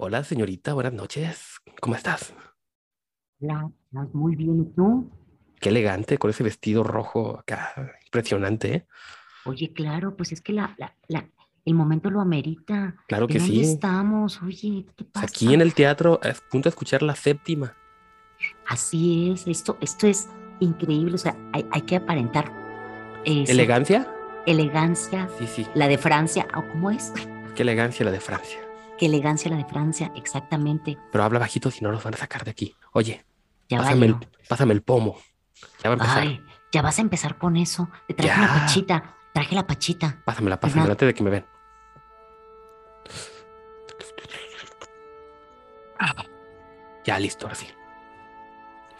Hola, señorita, buenas noches. ¿Cómo estás? Hola, muy bien, ¿y tú? Qué elegante con ese vestido rojo acá, impresionante, ¿eh? Oye, claro, pues es que la, la, la, el momento lo amerita. Claro que ¿En dónde sí. estamos? Oye, ¿qué pasa? Aquí en el teatro, a punto de escuchar la séptima. Así es, esto, esto es increíble, o sea, hay, hay que aparentar eh, ¿Elegancia? elegancia, Sí, sí. la de Francia, ¿o cómo es? Qué elegancia la de Francia. Qué elegancia la de Francia, exactamente. Pero habla bajito si no nos van a sacar de aquí. Oye, Ya pásame el, valió. pásame el pomo. Ya va a empezar. Ay, ya vas a empezar con eso. Te traje Ya. la pachita, traje la pachita. Pásamela, pásamela Ajá. antes de que me ven. Ah, Ya, listo, ahora sí.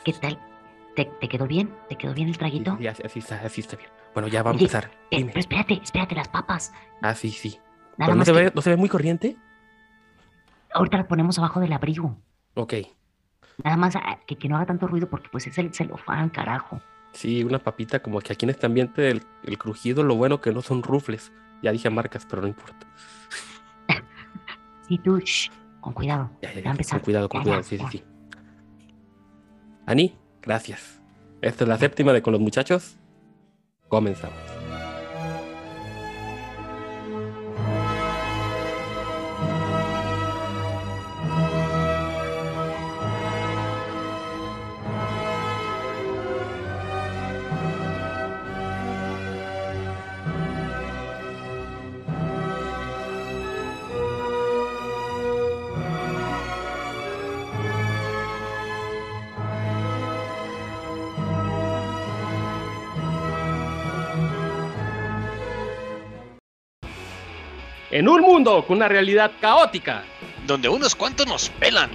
¿Qué tal? ¿Te, te quedó bien? ¿Te quedó bien el traguito? sí, así, así está, así está bien. Bueno, ya va a empezar. Eh, Dime. pero espérate, espérate, las papas. Ah, sí, sí. Nada Pero no más se, que ve, ¿No se ve muy corriente? Ahorita las ponemos abajo del abrigo. Ok. Nada más ah, que, que no haga tanto ruido porque pues es el celofán, carajo. Sí, una papita como que aquí en este ambiente el, el crujido, lo bueno que no son rufles. Ya dije marcas, pero no importa. Sí, tú, shh, con cuidado. Ya, ya, con cuidado, con cuidado, sí, sí, sí. Ani, gracias. Esta es la séptima de con los muchachos. Comenzamos. En un mundo con una realidad caótica, donde unos cuantos nos pelan.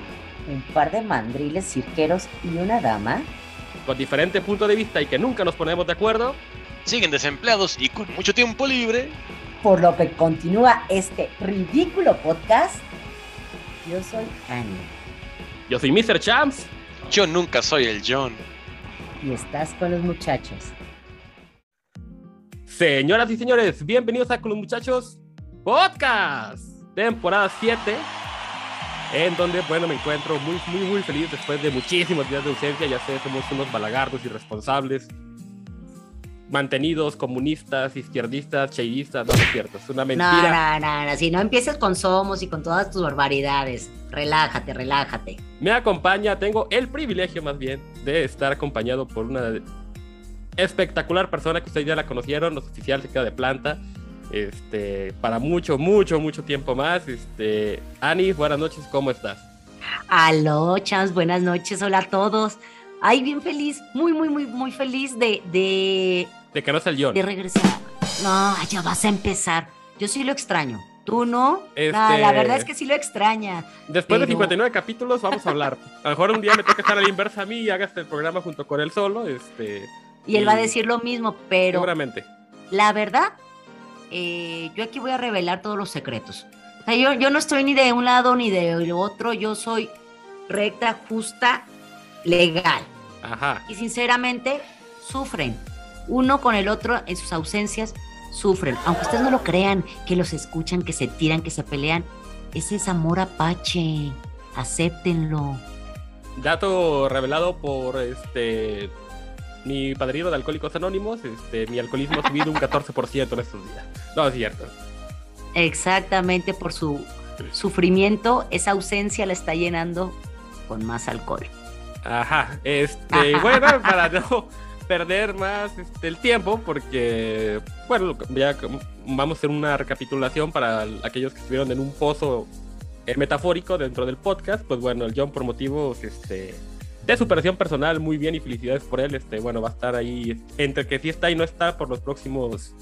un par de mandriles cirqueros y una dama. con diferente punto de vista y que nunca nos ponemos de acuerdo, Siguen desempleados y con mucho tiempo libre. Por lo que continúa este ridículo podcast. Yo soy Annie yo soy Mr. Champs. Yo nunca soy el John. y estás con los muchachos. Señoras y señores, bienvenidos a Con los Muchachos Podcast, temporada 7, en donde, bueno, me encuentro muy, muy, muy feliz después de muchísimos días de ausencia. Ya sé, somos unos balagardos irresponsables, mantenidos, comunistas, izquierdistas, chairistas. No, no es cierto, es una No, mentira. no, no, no. Si no empieces con somos y con todas tus barbaridades. Relájate, relájate. Me acompaña, tengo el privilegio más bien de estar acompañado por una espectacular persona que ustedes ya la conocieron, los oficial se queda de planta. Este, para mucho, mucho, mucho tiempo más. Este, Ani, buenas noches, ¿cómo estás? Aló, Chams, buenas noches, hola a todos. Ay, bien feliz, muy, muy, muy, muy feliz de, de, De que no es el de regresar. No, ya vas a empezar. Yo sí lo extraño. ¿Tú no? Este- No, la verdad es que sí lo extraña. Después de pero- 59 capítulos vamos a hablar. A lo mejor un día me toca estar a la inversa a mí y hagas el programa junto con él solo. Este, Y él va a decir lo mismo, pero seguramente. la verdad, eh, yo aquí voy a revelar todos los secretos. O sea, yo, yo no estoy ni de un lado ni de otro, yo soy recta, justa, legal. Ajá. Y sinceramente, sufren. Uno con el otro en sus ausencias, sufren. Aunque ustedes no lo crean, que los escuchan, que se tiran, que se pelean. Ese es amor apache. Acéptenlo. Dato revelado por este mi padrino de Alcohólicos Anónimos, este, mi alcoholismo ha subido un 14% en estos días. No, es cierto. Exactamente por su sufrimiento, esa ausencia la está llenando con más alcohol. Ajá, este, bueno, para no perder más este, el tiempo, porque, bueno, ya vamos a hacer una recapitulación para aquellos que estuvieron en un pozo eh, metafórico dentro del podcast, pues bueno, el John por motivos este, de superación personal, muy bien y felicidades por él, este, bueno, va a estar ahí entre que sí está y no está por los próximos,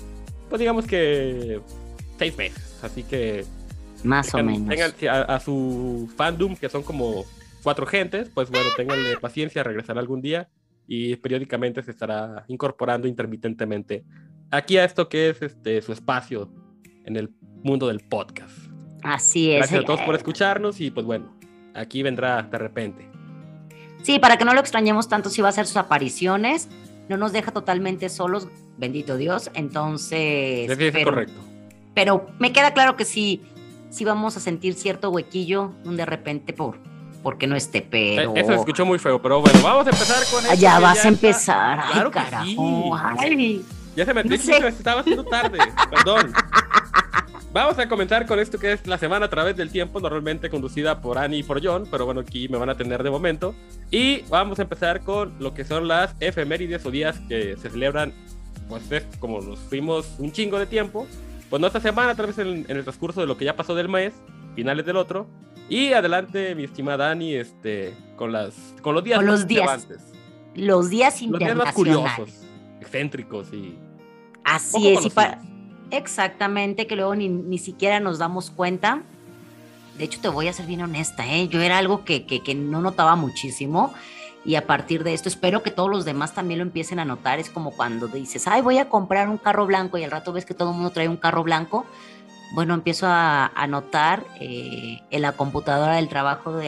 pues digamos que seis meses, así que Más o menos. tengan- a, a su fandom, que son como cuatro gentes, pues bueno, ténganle paciencia, regresará algún día y periódicamente se estará incorporando intermitentemente aquí a esto que es este su espacio en el mundo del podcast. Así es. Gracias a todos por escucharnos y pues bueno, aquí vendrá de repente. Sí, para que no lo extrañemos tanto, sí va a hacer sus apariciones. No nos deja totalmente solos, bendito Dios. Entonces. Es pero, correcto. pero me queda claro que sí, sí vamos a sentir cierto huequillo un de repente por porque no esté, pero... Eh, Eso se escuchó muy feo, pero bueno, vamos a empezar con esto. Ah, ya que vas a está- empezar. Ay, Claro carajo. sí. Ay. Ya se me No sé. que estaba haciendo tarde, perdón. Vamos a comenzar con esto que es la semana a través del tiempo, normalmente conducida por Annie y por John, pero bueno, aquí me van a tener de momento. Y vamos a empezar con lo que son las efemérides o días que se celebran, pues es como nos fuimos un chingo de tiempo, pues no esta semana, tal vez en, en el transcurso de lo que ya pasó del mes, finales del otro. Y adelante, mi estimada Annie, este, con, las, con los días Con los días. Los días Los días más internacionales. curiosos, excéntricos y Así es, y para... exactamente, que luego ni, ni siquiera nos damos cuenta. De hecho, te voy a ser bien honesta, ¿eh? Yo era algo que, que, que no notaba muchísimo. Y a partir de esto, espero que todos los demás también lo empiecen a notar. Es como cuando dices, ay, voy a comprar un carro blanco y al rato ves que todo el mundo trae un carro blanco. Bueno, empiezo a, a notar eh, en la computadora del trabajo de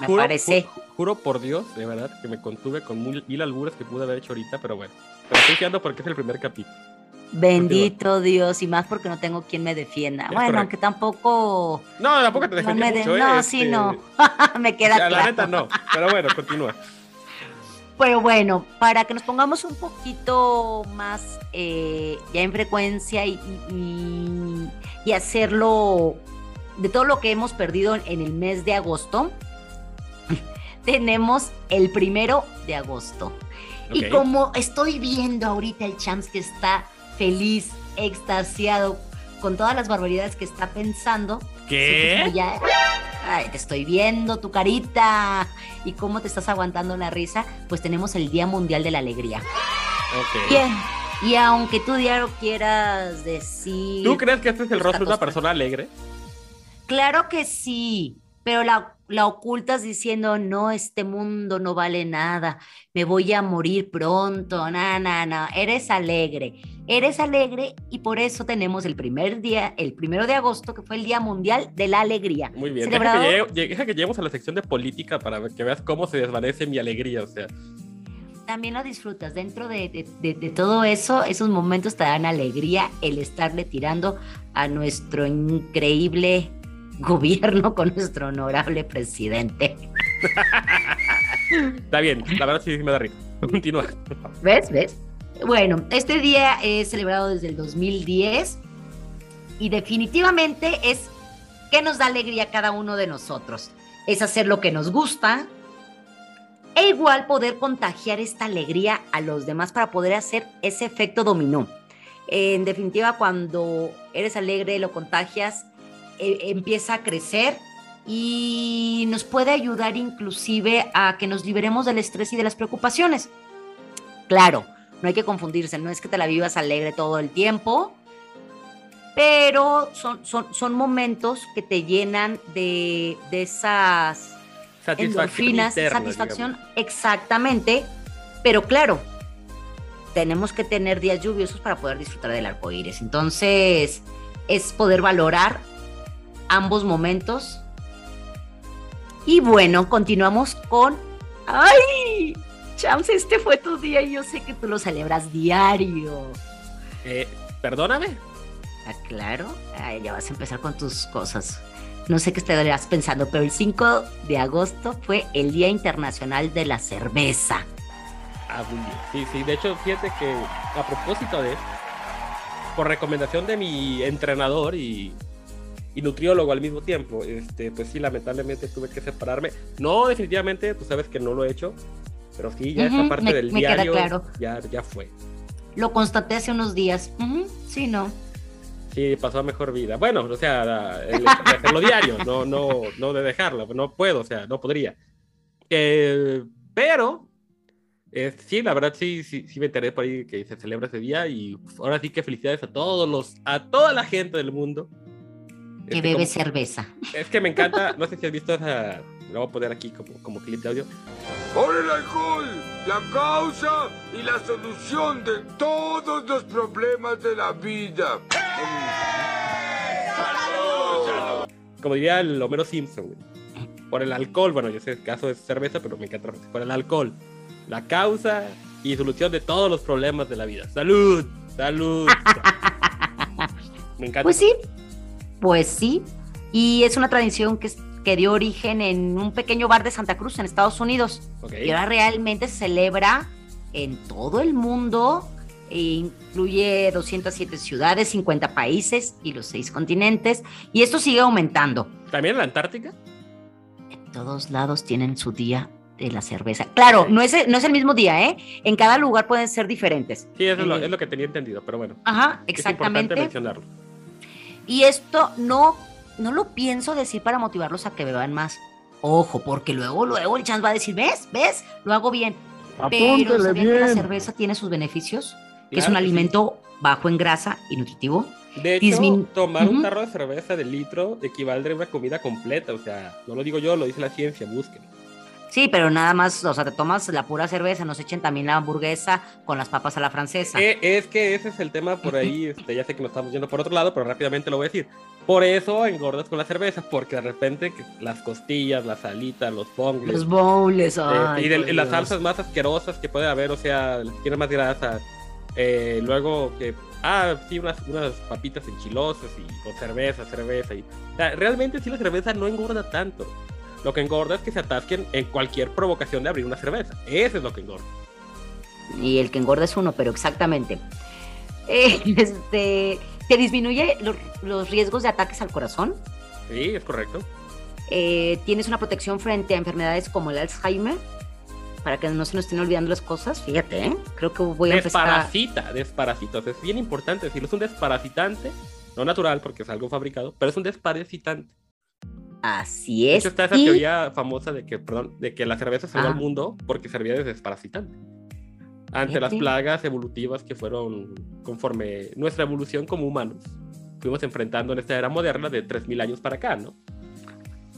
me Juro- parece. ju- Juro por Dios, de verdad, que me contuve con mil, mil albures que pude haber hecho ahorita, pero bueno. Pero estoy fiando porque es el primer capítulo. Bendito Dios, y más porque no tengo quien me defienda. Es bueno, correcto. aunque tampoco. No, tampoco te no, defendí me de- mucho, ¿eh? no, Este, sí, no. me queda o sea, claro. La neta no, pero bueno, continúa. Pero bueno, para que nos pongamos un poquito más eh, ya en frecuencia y, y- y- y hacerlo de todo lo que hemos perdido en el mes de agosto, tenemos el primero de agosto. Y como estoy viendo ahorita el Champs que está feliz, extasiado con todas las barbaridades que está pensando, ¿Qué? ya- Ay, te estoy viendo tu carita y cómo te estás aguantando la risa, pues tenemos el Día Mundial de la Alegría. Ok. Bien. Y aunque tú diario quieras decir... ¿Tú crees que este es el rostro de una persona alegre? Claro que sí, pero la, la ocultas diciendo, no, este mundo no vale nada, me voy a morir pronto, no, no, no, eres alegre, eres alegre y por eso tenemos el primer día, el primero de agosto, que fue el Día Mundial de la Alegría. Muy bien. Deja que, llegue- llegue- deja que lleguemos a la sección de política para que veas cómo se desvanece mi alegría. O sea, También lo disfrutas, dentro de, de- de- de todo eso, esos momentos te dan alegría el estarle tirando a nuestro increíble gobierno con nuestro honorable presidente. está bien, la verdad sí me da risa. Continúa. ¿Ves? ¿Ves? Bueno, este día es celebrado desde el 2010 y definitivamente es que nos da alegría a cada uno de nosotros. Es hacer lo que nos gusta e igual poder contagiar esta alegría a los demás para poder hacer ese efecto dominó. En definitiva, cuando eres alegre, lo contagias, eh, empieza a crecer y nos puede ayudar inclusive a que nos liberemos del estrés y de las preocupaciones. Claro, no hay que confundirse, no es que te la vivas alegre todo el tiempo, pero son, son, son momentos que te llenan de, de esas Satisfacción endorfinas, interna, satisfacción, exactamente, pero claro, tenemos que tener días lluviosos para poder disfrutar del arco iris. Entonces, es poder valorar ambos momentos. Y bueno, continuamos con. ¡Ay! Chams, este fue tu día y yo sé que tú lo celebras diario. Eh, perdóname. Ah, claro. Ay, ya vas a empezar con tus cosas. No sé qué estarás pensando, pero el 5 de agosto fue el Día Internacional de la Cerveza. Ah. Sí, sí, de hecho, fíjate que a propósito de, por recomendación de mi entrenador y, y nutriólogo al mismo tiempo, este, pues sí, lamentablemente tuve que separarme. No, definitivamente, tú sabes que no lo he hecho, pero sí, ya Ujú, esa parte me- del me diario claro. ya, ya fue. Lo constaté hace unos días. Ujú, sí, no. Sí, pasó a mejor vida. Bueno, o sea, el, de hacerlo diario, no, no, no de dejarlo, no puedo, o sea, no podría. Eh, pero, eh, sí, la verdad sí, sí, sí me enteré por ahí que se celebra ese día y ahora sí que felicidades a todos los, a toda la gente del mundo. Que Este, bebe como- cerveza. es que me encanta, no sé si has visto esa, lo voy a poner aquí como, como clip de audio. Por el alcohol, la causa y la solución de todos los problemas de la vida. Como diría el Homero Simpson, güey. Por el alcohol, bueno, yo sé el caso es cerveza, pero me encanta por el alcohol. La causa y solución de todos los problemas de la vida. ¡Salud! ¡Salud! me encanta. Pues sí, pues sí. Y es una tradición que, que dio origen en un pequeño bar de Santa Cruz, en Estados Unidos. Y ahora realmente se celebra en todo el mundo. e incluye 207 ciudades, 50 países y los seis continentes. Y esto sigue aumentando. ¿También en la Antártica? En todos lados tienen su día de la cerveza. Claro, no es, no es el mismo día, ¿eh? En cada lugar pueden ser diferentes. Sí, eso es lo, Eh, es lo que tenía entendido, pero bueno. Ajá, Es importante exactamente. mencionarlo. Y esto no, no lo pienso decir para motivarlos a que beban más. Ojo, porque luego, luego el chance va a decir, ¿ves? ¿Ves? Lo hago bien. Pero Apúntele ¿sabían que la bien. cerveza tiene sus beneficios? Que es un sí. alimento bajo en grasa y nutritivo. De hecho, dismin- tomar un tarro de cerveza de litro equivale a una comida completa. O sea, no lo digo yo, lo dice la ciencia, busquen. Sí, pero nada más, o sea, te tomas la pura cerveza, nos echen también la hamburguesa con las papas a la francesa. Eh, es que ese es el tema por ahí. Este, ya sé que nos estamos yendo por otro lado, pero rápidamente lo voy a decir. Por eso engordas con la cerveza, porque de repente las costillas, las alitas, los bongles, Los bowls, eh, y de- las salsas más asquerosas que puede haber, o sea, tiene más grasa. eh, luego que, ah, sí, unas, unas papitas enchilosas y con cerveza, cerveza. Y, o sea, realmente sí la cerveza no engorda tanto. Lo que engorda es que se atasquen en cualquier provocación de abrir una cerveza. Eso es lo que engorda. Y el que engorda es uno, pero exactamente. Eh, este, te disminuye los, los riesgos de ataques al corazón. Sí, es correcto. Eh, tienes una protección frente a enfermedades como el Alzheimer. Para que no se nos estén olvidando las cosas, fíjate, ¿eh? creo que voy a empezar a... Desparasita, desparasita. O sea, es bien importante decirlo. Es un desparasitante, no natural porque es algo fabricado, pero es un desparasitante. Así De es. hecho, está esa y- teoría famosa de que, perdón, de que la cerveza salvó Ah. al mundo porque servía de desparasitante. Ante las plagas evolutivas que fueron conforme nuestra evolución como humanos fuimos enfrentando en esta era moderna de 3.000 años para acá, ¿no?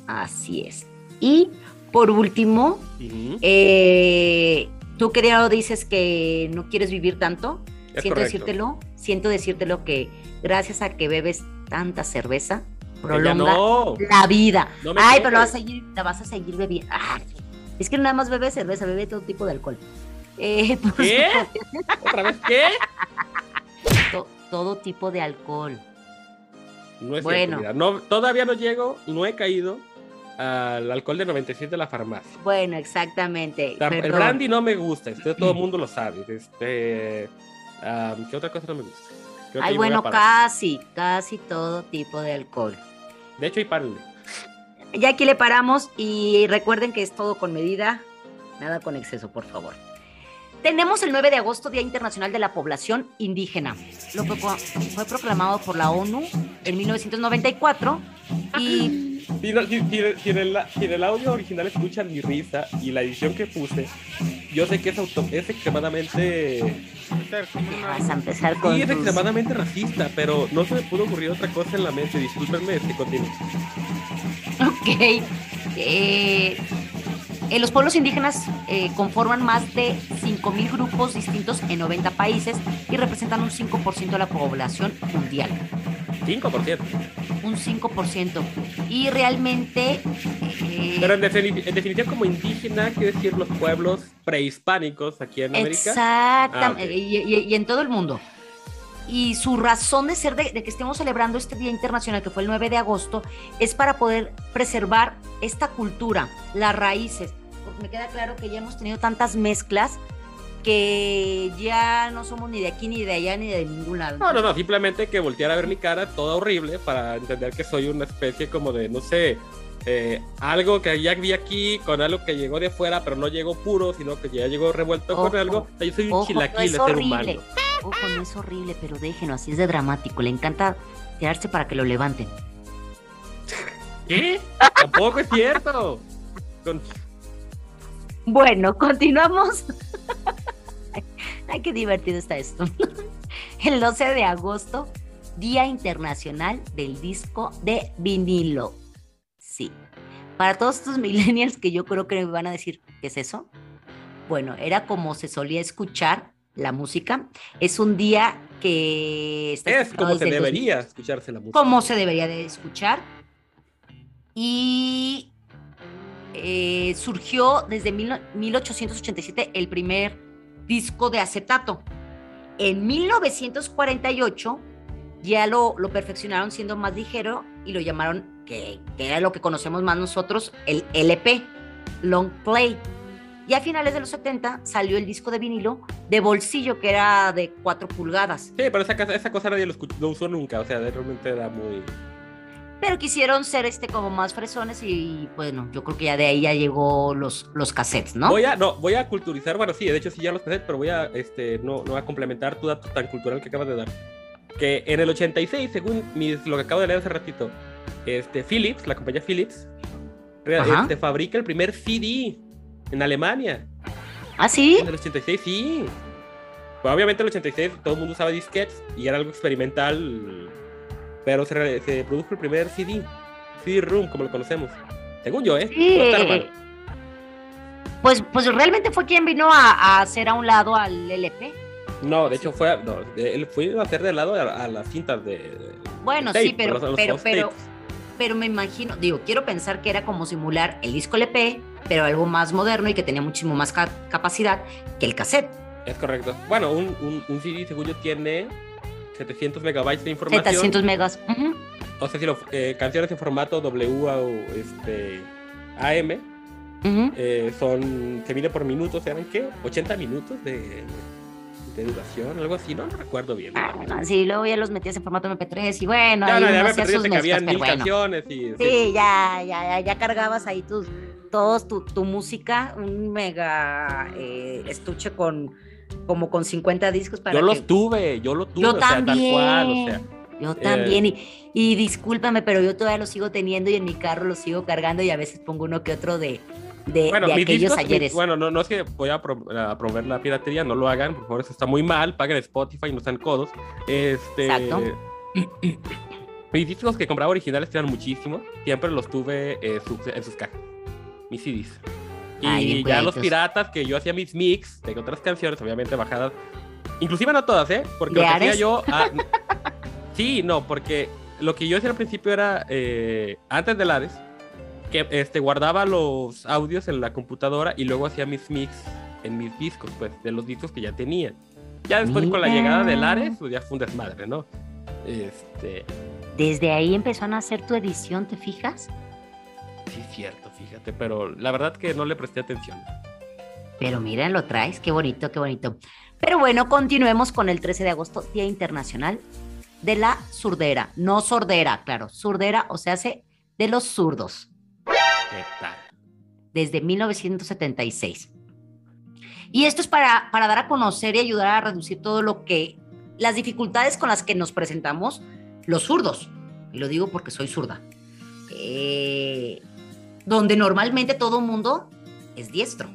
Así es. Y por último, Ujú. eh, tú querido dices que no quieres vivir tanto. Es siento correcto. decírtelo, siento decírtelo que gracias a que bebes tanta cerveza, prolonga no. la vida. No Ay, pero la vas a seguir, la vas a seguir bebiendo. Ay, es que nada más bebe cerveza, bebe todo tipo de alcohol. Eh, por ¿Qué? ¿Otra vez qué? to- todo tipo de alcohol. No es Bueno. cierto, no, todavía no llego, no he caído al alcohol de 97 de la farmacia. Bueno, exactamente. El brandy no me gusta, esto todo el mundo lo sabe. Este, ¿Qué otra cosa no me gusta? Creo Ay, bueno, casi, casi todo tipo de alcohol. De hecho, y párenle. Ya aquí le paramos y recuerden que es todo con medida, nada con exceso, por favor. Tenemos el 9 de agosto, Día Internacional de la Población Indígena. Lo que fue fue proclamado por la ONU en 1994 y Si, no- si- si- si en el, si en el audio original escuchan mi risa y la edición que puse, yo sé que es, auto- es extremadamente. vas a empezar con Sí, es extremadamente racista, pero no se me pudo ocurrir otra cosa en la mente. Discúlpenme, este continúo. Ok. Eh, eh, los pueblos indígenas eh, conforman más de 5.000 grupos distintos en 90 países y representan un 5% de la población mundial. 5%. Un 5%. Y realmente... eh, Pero en, defini- en definitiva, como indígena, quiere decir los pueblos prehispánicos aquí en América. Exactamente, Ah, y, y- y en todo el mundo. Y su razón de ser de, de que estemos celebrando este Día Internacional, que fue el 9 de agosto, es para poder preservar esta cultura, las raíces. Me queda claro que ya hemos tenido tantas mezclas que ya no somos ni de aquí, ni de allá, ni de ningún lado. No, no, no, simplemente que voltear a ver mi cara toda horrible para entender que soy una especie como de, no sé, eh, algo que ya vi aquí con algo que llegó de fuera, pero no llegó puro, sino que ya llegó revuelto Ojo, con algo. O sea, yo soy un Ojo, no chilaquil de ser humano. Ojo, no es horrible, pero déjenlo, así es de dramático. Le encanta tirarse para que lo levanten. ¿Qué? Tampoco es cierto. Con- Bueno, continuamos. Ay, qué divertido está esto. El 12 de agosto, Día Internacional del Disco de Vinilo. Sí. Para todos estos millennials que yo creo que me van a decir, ¿qué es eso? Bueno, era como se solía escuchar la música. Es un día que está Es como se desde el 2000 debería escucharse la música. como se debería de escuchar. Y eh, surgió desde mil- 1887 el primer disco de acetato. En 1948 ya lo, lo perfeccionaron siendo más ligero y lo llamaron que, que era lo que conocemos más nosotros, el LP, Long Play. Y a finales de los 70 salió el disco de vinilo de bolsillo, que era de 4 pulgadas. Sí, pero esa, esa cosa nadie lo, lo usó nunca, o sea, realmente era muy... Pero quisieron ser este como más fresones y bueno, yo creo que ya de ahí ya llegó los, los cassettes, ¿no? Voy a, no, voy a culturizar, bueno, sí, de hecho sí ya los pensé, pero voy a, este, no, no a complementar tu dato tan cultural que acabas de dar. Que en el 86, según mis, lo que acabo de leer hace ratito, este, Philips, la compañía Philips, este, fabrica el primer CD en Alemania. ¿Ah, sí? En el 86, sí. Pues, obviamente en el 86 todo el mundo usaba disquetes y era algo experimental, pero se, produjo el primer CD, CD-ROOM, como lo conocemos. Según yo, ¿eh? Sí. Pues, pues realmente fue quien vino a, a hacer a un lado al LP. No, de hecho fue, no, él fue a hacer de lado a, a las cintas de... de Bueno, tape, sí, pero, los- los pero, pero, pero me imagino, digo, quiero pensar que era como simular el disco LP, pero algo más moderno y que tenía muchísimo más ca- capacidad que el cassette. Es correcto. Bueno, un, un, un CD, según yo, tiene 700 megabytes de información. 700 megas. Ujú. O sea, si lo, eh, canciones en formato W o este, AM eh, son, se mide por minutos, ¿eran qué? 80 minutos de, de duración, algo así, no, no recuerdo bien. Ah, bueno, sí, luego ya los metías en formato MP3 y bueno, ya, ahí no, ya me sus que mezclas, mil bueno. canciones y... sí. Sí, ya, ya, ya, ya cargabas ahí tus, todos tu, tu música, un mega eh, estuche con como con 50 discos para Yo que- los tuve, yo lo tuve, Yo o sea, también. tal cual, o sea. Yo Eh. también, y, y discúlpame, pero yo todavía lo sigo teniendo y en mi carro lo sigo cargando y a veces pongo uno que otro de, de, Bueno, de mis aquellos discos, mi- ayeres. bueno, no, no es que voy a, pro- a promover la piratería, no lo hagan, por favor, eso está muy mal, paguen Spotify, no sean codos. Este, Exacto. Mis discos que compraba originales eran muchísimo, siempre los tuve eh, sus- en sus cajas, mis CDs. Y ya los piratas que yo hacía mis mix de otras canciones, obviamente bajadas, inclusive no todas, ¿eh? Porque ¿De lo que hacía yo... ah, sí, no, porque lo que yo hacía al principio era, eh, antes del Ares, que este, guardaba los audios en la computadora y luego hacía mis mix en mis discos, pues, de los discos que ya tenía. Ya después con la llegada del Ares, pues ya fue un desmadre, ¿no? Este, Desde ahí empezaron a hacer tu edición, ¿te fijas? Sí es cierto, fíjate, pero la verdad que no le presté atención. Pero mira, lo traes, qué bonito, qué bonito. Pero bueno, continuemos con el 13 de agosto, Día Internacional de la Surdera. No sordera, claro, surdera, o sea, hace de los zurdos, ¿Qué tal? desde 1976. Y esto es para, para dar a conocer y ayudar a reducir todo lo que, las dificultades con las que nos presentamos los zurdos. Y lo digo porque soy zurda. Eh, donde normalmente todo mundo es diestro.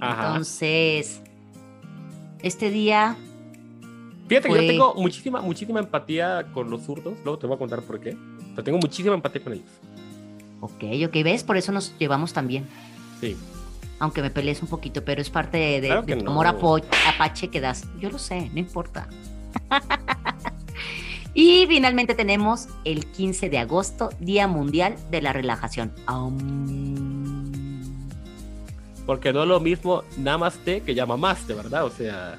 Ajá. Entonces, este día, Fíjate que fue- yo tengo muchísima, muchísima empatía con los zurdos, luego te voy a contar por qué, pero tengo muchísima empatía con ellos. ok, ok, ¿ves? Por eso nos llevamos también. Sí. Aunque me pelees un poquito, pero es parte de, de- Claro de que tu no. amor apache que das. Yo lo sé, no importa. y finalmente tenemos el 15 de agosto, Día Mundial de la Relajación. Porque no es lo mismo namaste que llamaste, ¿verdad? O sea,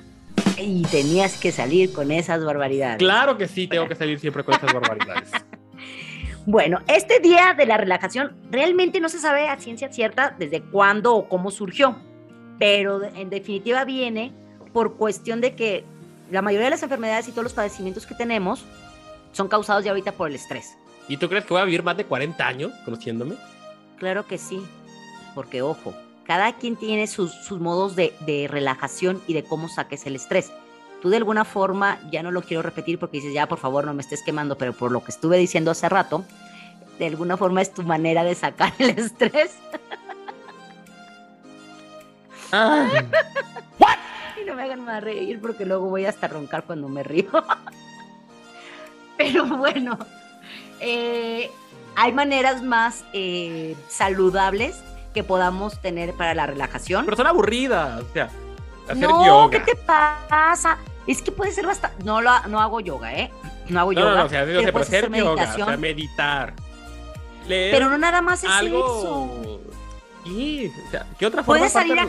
Y tenías que salir con esas barbaridades. claro que sí, tengo que salir siempre con esas barbaridades. Bueno, este día de la relajación realmente no se sabe a ciencia cierta desde cuándo o cómo surgió, pero en definitiva viene por cuestión de que la mayoría de las enfermedades y todos los padecimientos que tenemos son causados ya ahorita por el estrés. ¿Y tú crees que voy a vivir más de 40 años conociéndome? Claro que sí, porque ojo, cada quien tiene sus, sus modos de, de relajación y de cómo saques el estrés. Tú de alguna forma, ya no lo quiero repetir porque dices, ya por favor no me estés quemando, pero por lo que estuve diciendo hace rato, de alguna forma es tu manera de sacar el estrés. Y no me hagan más reír porque luego voy hasta roncar cuando me río. Pero bueno, eh, hay maneras más eh, saludables que podamos tener para la relajación. Pero son aburridas, o sea, hacer no, yoga. ¿qué te pasa? Es que puede ser bastante... No, lo, no hago yoga, ¿eh? No hago No, yoga. no, no, o sea, pero sea, puedes hacer hacer yoga, o meditación. sea, meditar. Leer pero no nada más es eso. algo. Sí, o sea, ¿qué otra forma? Puedes salir a,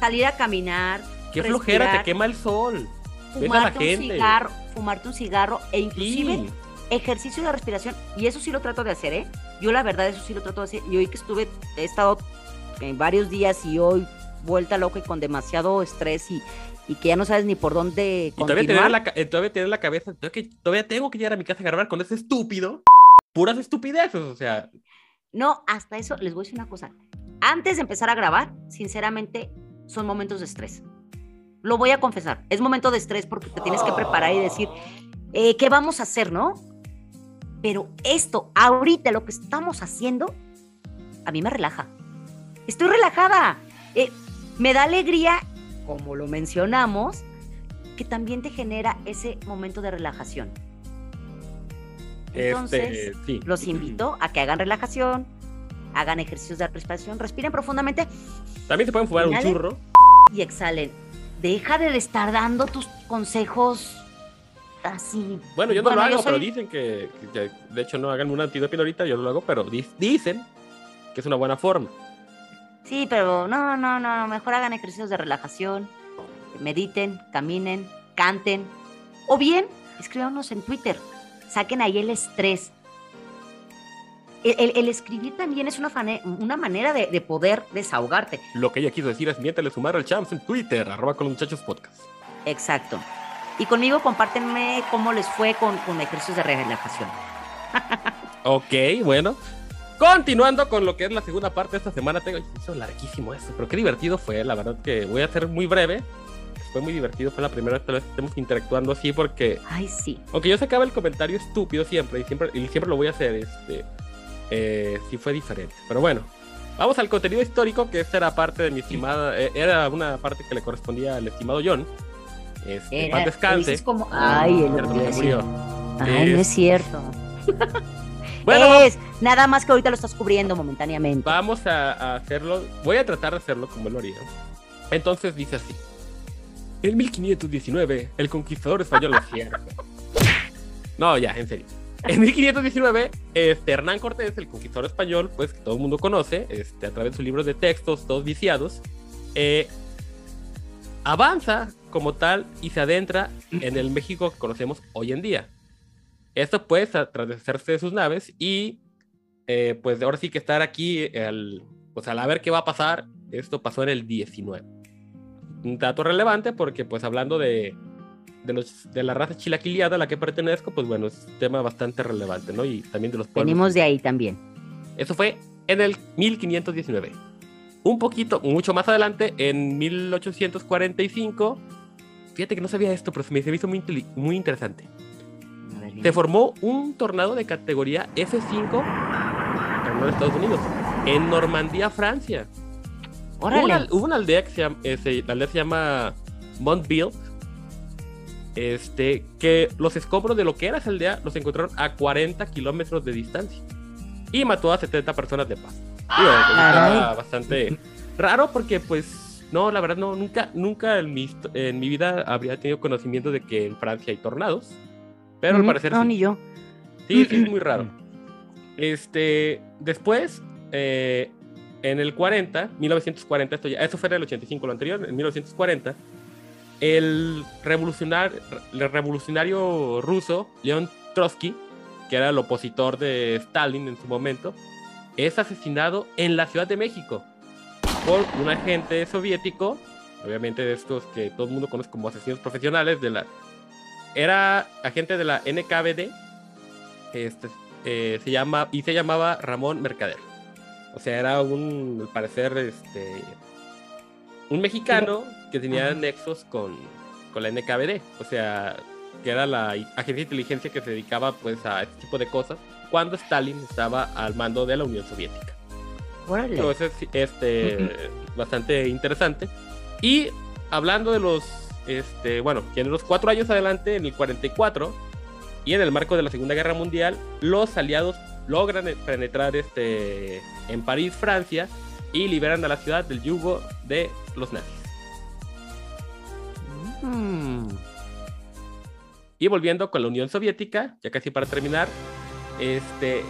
salir a caminar, Qué flojera, te quema el sol. Ves a la un gente. cigarro, fumarte un cigarro e inclusive Sí. ejercicio de respiración, y eso sí lo trato de hacer, ¿eh? Yo la verdad eso sí lo trato de hacer. Y hoy que estuve, he estado en varios días y hoy vuelta loca y con demasiado estrés y, y que ya no sabes ni por dónde Y todavía tener, la, eh, todavía tener la cabeza, todavía tengo que llegar a mi casa a grabar con ese estúpido. Puras estupideces, o sea, No, hasta eso les voy a decir una cosa. Antes de empezar a grabar, sinceramente, son momentos de estrés. Lo voy a confesar. Es momento de estrés porque te tienes que preparar y decir, eh, ¿qué vamos a hacer, no? Pero esto, ahorita, lo que estamos haciendo, a mí me relaja. Estoy relajada. Eh, me da alegría, como lo mencionamos, que también te genera ese momento de relajación. Entonces, este, sí. los invito a que hagan relajación, hagan ejercicios de respiración, respiren profundamente También se pueden fumar un churro. y exhalen. Deja de estar dando tus consejos así. Bueno, yo no lo hago, soy- pero dicen que, que- de hecho no hagan un antidoping ahorita, yo no lo hago, pero di- dicen que es una buena forma. Sí, pero no, no, no, mejor hagan ejercicios de relajación, mediten, caminen, canten, o bien escríbanos en Twitter, saquen ahí el estrés. El, el- el escribir también es una, una manera de, de poder desahogarte. Lo que ella quiso decir es miéntale sumar al champs en Twitter, arroba con los muchachos podcast. Exacto. Y conmigo compártenme cómo les fue con, con ejercicios de relajación. Ok, bueno. Continuando con lo que es la segunda parte de esta semana, tengo hizo larguísimo eso, pero qué divertido fue, la verdad que voy a ser muy breve. Fue muy divertido, fue la primera vez que estemos interactuando así porque Ay, sí. Aunque yo sacaba el comentario estúpido siempre y siempre, y siempre lo voy a hacer, este, eh, sí fue diferente. Pero bueno, vamos al contenido histórico, que esta era parte de mi estimada, eh, era una parte que le correspondía al estimado John. Este, Era- descanse. dices como, ay, el Cierto, murió. Ay, no es cierto. Bueno, es, nada más que ahorita lo estás cubriendo momentáneamente. vamos a, a hacerlo, voy a tratar de hacerlo como él lo haría. Entonces dice así. En 1519, el conquistador español lo hacía. No, ya, en serio. En 1519, este, Hernán Cortés, el conquistador español, pues que todo el mundo conoce, este, a través de sus libros de textos, todos viciados, eh, avanza como tal y se adentra en el México que conocemos hoy en día. Esto pues tras de hacerse de sus naves y eh, pues ahora sí que estar aquí al, pues al ver qué va a pasar, esto pasó en el 19. Un dato relevante porque pues hablando de, de, los, de la raza chilaquiliada a la que pertenezco, pues bueno, es un tema bastante relevante, ¿no? Y también de los pueblos. Venimos de ahí también. Eso fue en el 1519. Un poquito, mucho más adelante, en 1845, fíjate que no sabía esto, pero se me, hizo muy, muy interesante. Se formó un tornado de categoría F5 tornado de Estados Unidos, en Normandía, Francia. Hubo una, hubo una aldea que se llama, eh, se- la aldea se llama Montville, este, que los escombros de lo que era esa aldea los encontraron a 40 kilómetros de distancia y mató a 70 personas de paz. Era bastante raro porque pues no, la verdad no, nunca, nunca en mi, en mi vida habría tenido conocimiento de que en Francia hay tornados, pero al Ujú, parecer No, sí. ni yo. Sí, sí, es muy raro. Este, después, eh, en el 40, 1940, esto ya, eso fue en el 85, lo anterior, en 1940, el revolucionario, el revolucionario ruso, León Trotsky, que era el opositor de Stalin en su momento, es asesinado en la Ciudad de México por un agente soviético, obviamente de estos que todo el mundo conoce como asesinos profesionales, de la, era agente de la NKVD, este, eh, se llama, y se llamaba Ramón Mercader. O sea, era un, al parecer, este, un mexicano que tenía nexos con, con la NKVD. O sea, que era la agencia de inteligencia que se dedicaba pues a este tipo de cosas cuando Stalin estaba al mando de la Unión Soviética. Órale. Entonces, este, bastante interesante. Y hablando de los, este, bueno, que en los cuatro años adelante, en el 44, y en el marco de la Segunda Guerra Mundial, los aliados logran eh, penetrar este, en París, Francia, y liberan a la ciudad del yugo de los nazis. Y volviendo con la Unión Soviética, ya casi para terminar, este,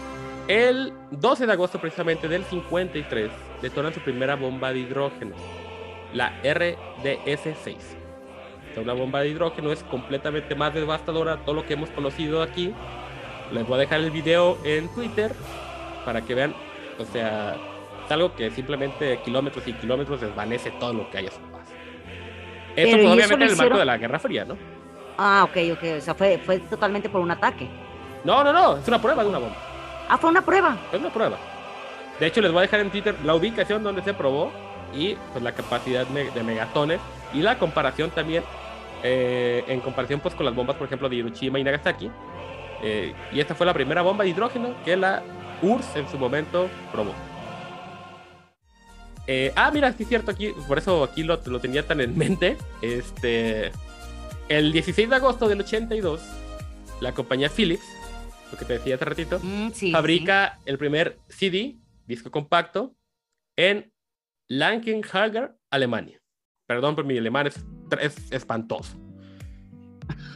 el 12 de agosto precisamente del 53 detonan su primera bomba de hidrógeno, la RDS-6. O sea, una bomba de hidrógeno es completamente más devastadora todo lo que hemos conocido aquí. Les voy a dejar el video en Twitter. para que vean, o sea, es algo que simplemente kilómetros y kilómetros desvanece todo lo que hay a su paso. Esto Pero, fue ¿y eso obviamente en el marco de la Guerra Fría, ¿no? Ah, ok, ok. O sea, fue, fue totalmente por un ataque. No, no, no, es una prueba de una bomba. Ah, fue una prueba. Es una prueba. De hecho, les voy a dejar en Twitter la ubicación donde se probó y pues la capacidad de megatones y la comparación también eh, en comparación pues con las bombas, por ejemplo, de Hiroshima y Nagasaki. Eh, y esta fue la primera bomba de hidrógeno que la URSS en su momento probó. Eh, ah, mira, sí es cierto aquí, por eso aquí lo, lo tenía tan en mente. Este, el 16 de agosto del 82, la compañía Philips, lo que te decía hace ratito, Mm, sí, fabrica el primer CD, disco compacto, en Langenhager, Alemania. Perdón por mi alemán, es, es espantoso.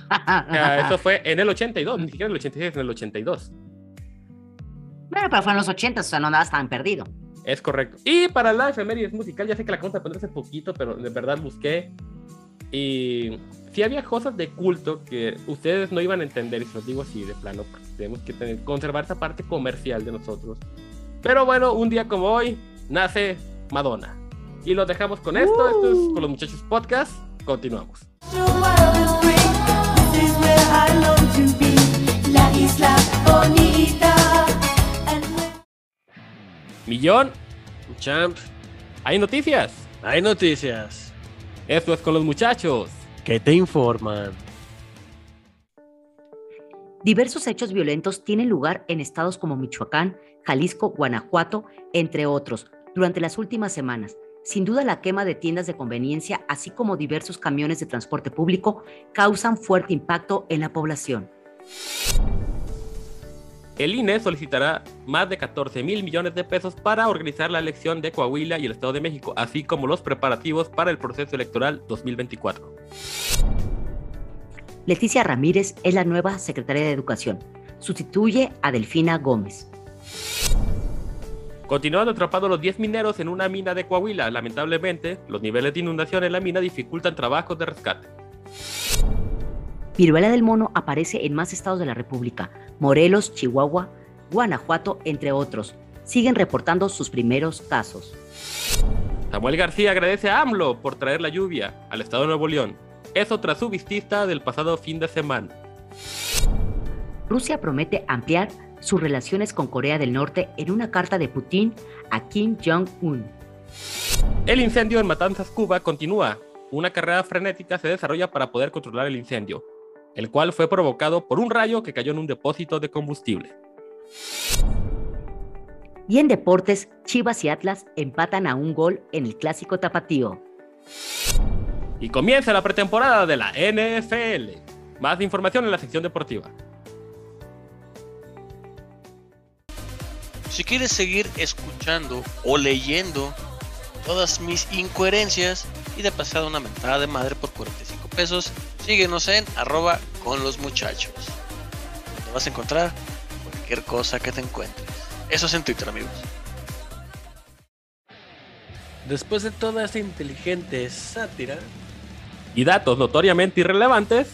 O sea, eso fue en el 82, ni siquiera en el 86, en el 82. Bueno, pero fue en los 80, o sea, no andabas tan perdido. Es correcto. Y para la efemérides musical, ya sé que la acabamos de poner hace poquito, pero de verdad busqué. Y sí había cosas de culto que ustedes no iban a entender, y se los digo así de plano, porque tenemos que tener, conservar esa parte comercial de nosotros. Pero bueno, un día como hoy, nace Madonna. Y lo dejamos con esto. Esto es con los muchachos podcast. Continuamos. Millón, Champ, hay noticias. hay noticias Esto es con los muchachos. que te informan. Diversos hechos violentos tienen lugar en estados como Michoacán, Jalisco, Guanajuato, entre otros, durante las últimas semanas. Sin duda la quema de tiendas de conveniencia, así como diversos camiones de transporte público, causan fuerte impacto en la población. El INE solicitará más de 14 mil millones de pesos para organizar la elección de Coahuila y el Estado de México, así como los preparativos para el proceso electoral 2024. Leticia Ramírez es la nueva secretaria de Educación. Sustituye a Delfina Gómez. Continúan atrapados los 10 mineros en una mina de Coahuila. Lamentablemente, los niveles de inundación en la mina dificultan trabajos de rescate. Viruela del mono aparece en más estados de la República, Morelos, Chihuahua, Guanajuato, entre otros. Siguen reportando sus primeros casos. Samuel García agradece a AMLO por traer la lluvia al Estado de Nuevo León. Eso tras su visita del pasado fin de semana. Rusia promete ampliar sus relaciones con Corea del Norte en una carta de Putin a Kim Jong-un. El incendio en Matanzas, Cuba, continúa. Una carrera frenética se desarrolla para poder controlar el incendio, el cual fue provocado por un rayo que cayó en un depósito de combustible. Y en deportes, Chivas y Atlas empatan a un gol en el clásico tapatío. Y comienza la pretemporada de la NFL. Más información en la sección deportiva. Si quieres seguir escuchando o leyendo todas mis incoherencias y de pasar una mentada de madre por 45 pesos, síguenos en arroba con los muchachos. Donde vas a encontrar cualquier cosa que te encuentres. Eso es en Twitter, amigos. Después de toda esta inteligente sátira, Y datos notoriamente irrelevantes,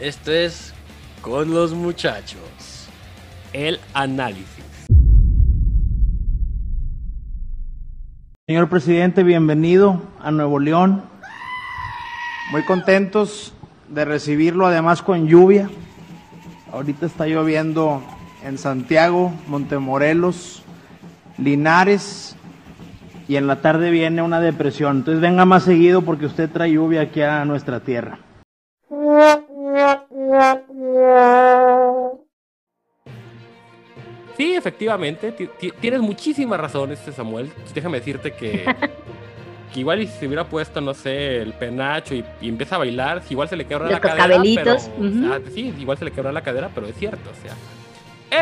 esto es con los muchachos. el análisis. Señor presidente, bienvenido a Nuevo León. Muy contentos de recibirlo, además con lluvia. Ahorita está lloviendo en Santiago, Montemorelos, Linares y en la tarde viene una depresión. Entonces venga más seguido porque usted trae lluvia aquí a nuestra tierra. Sí, efectivamente, ti- ti- tienes muchísimas razones, este Samuel. Déjame decirte que, que igual y si se hubiera puesto, no sé, el penacho y, y empieza a bailar, igual se le quebra Los la cadera. Pero, ujú. o sea, sí, igual se le quebra la cadera, pero es cierto, o sea.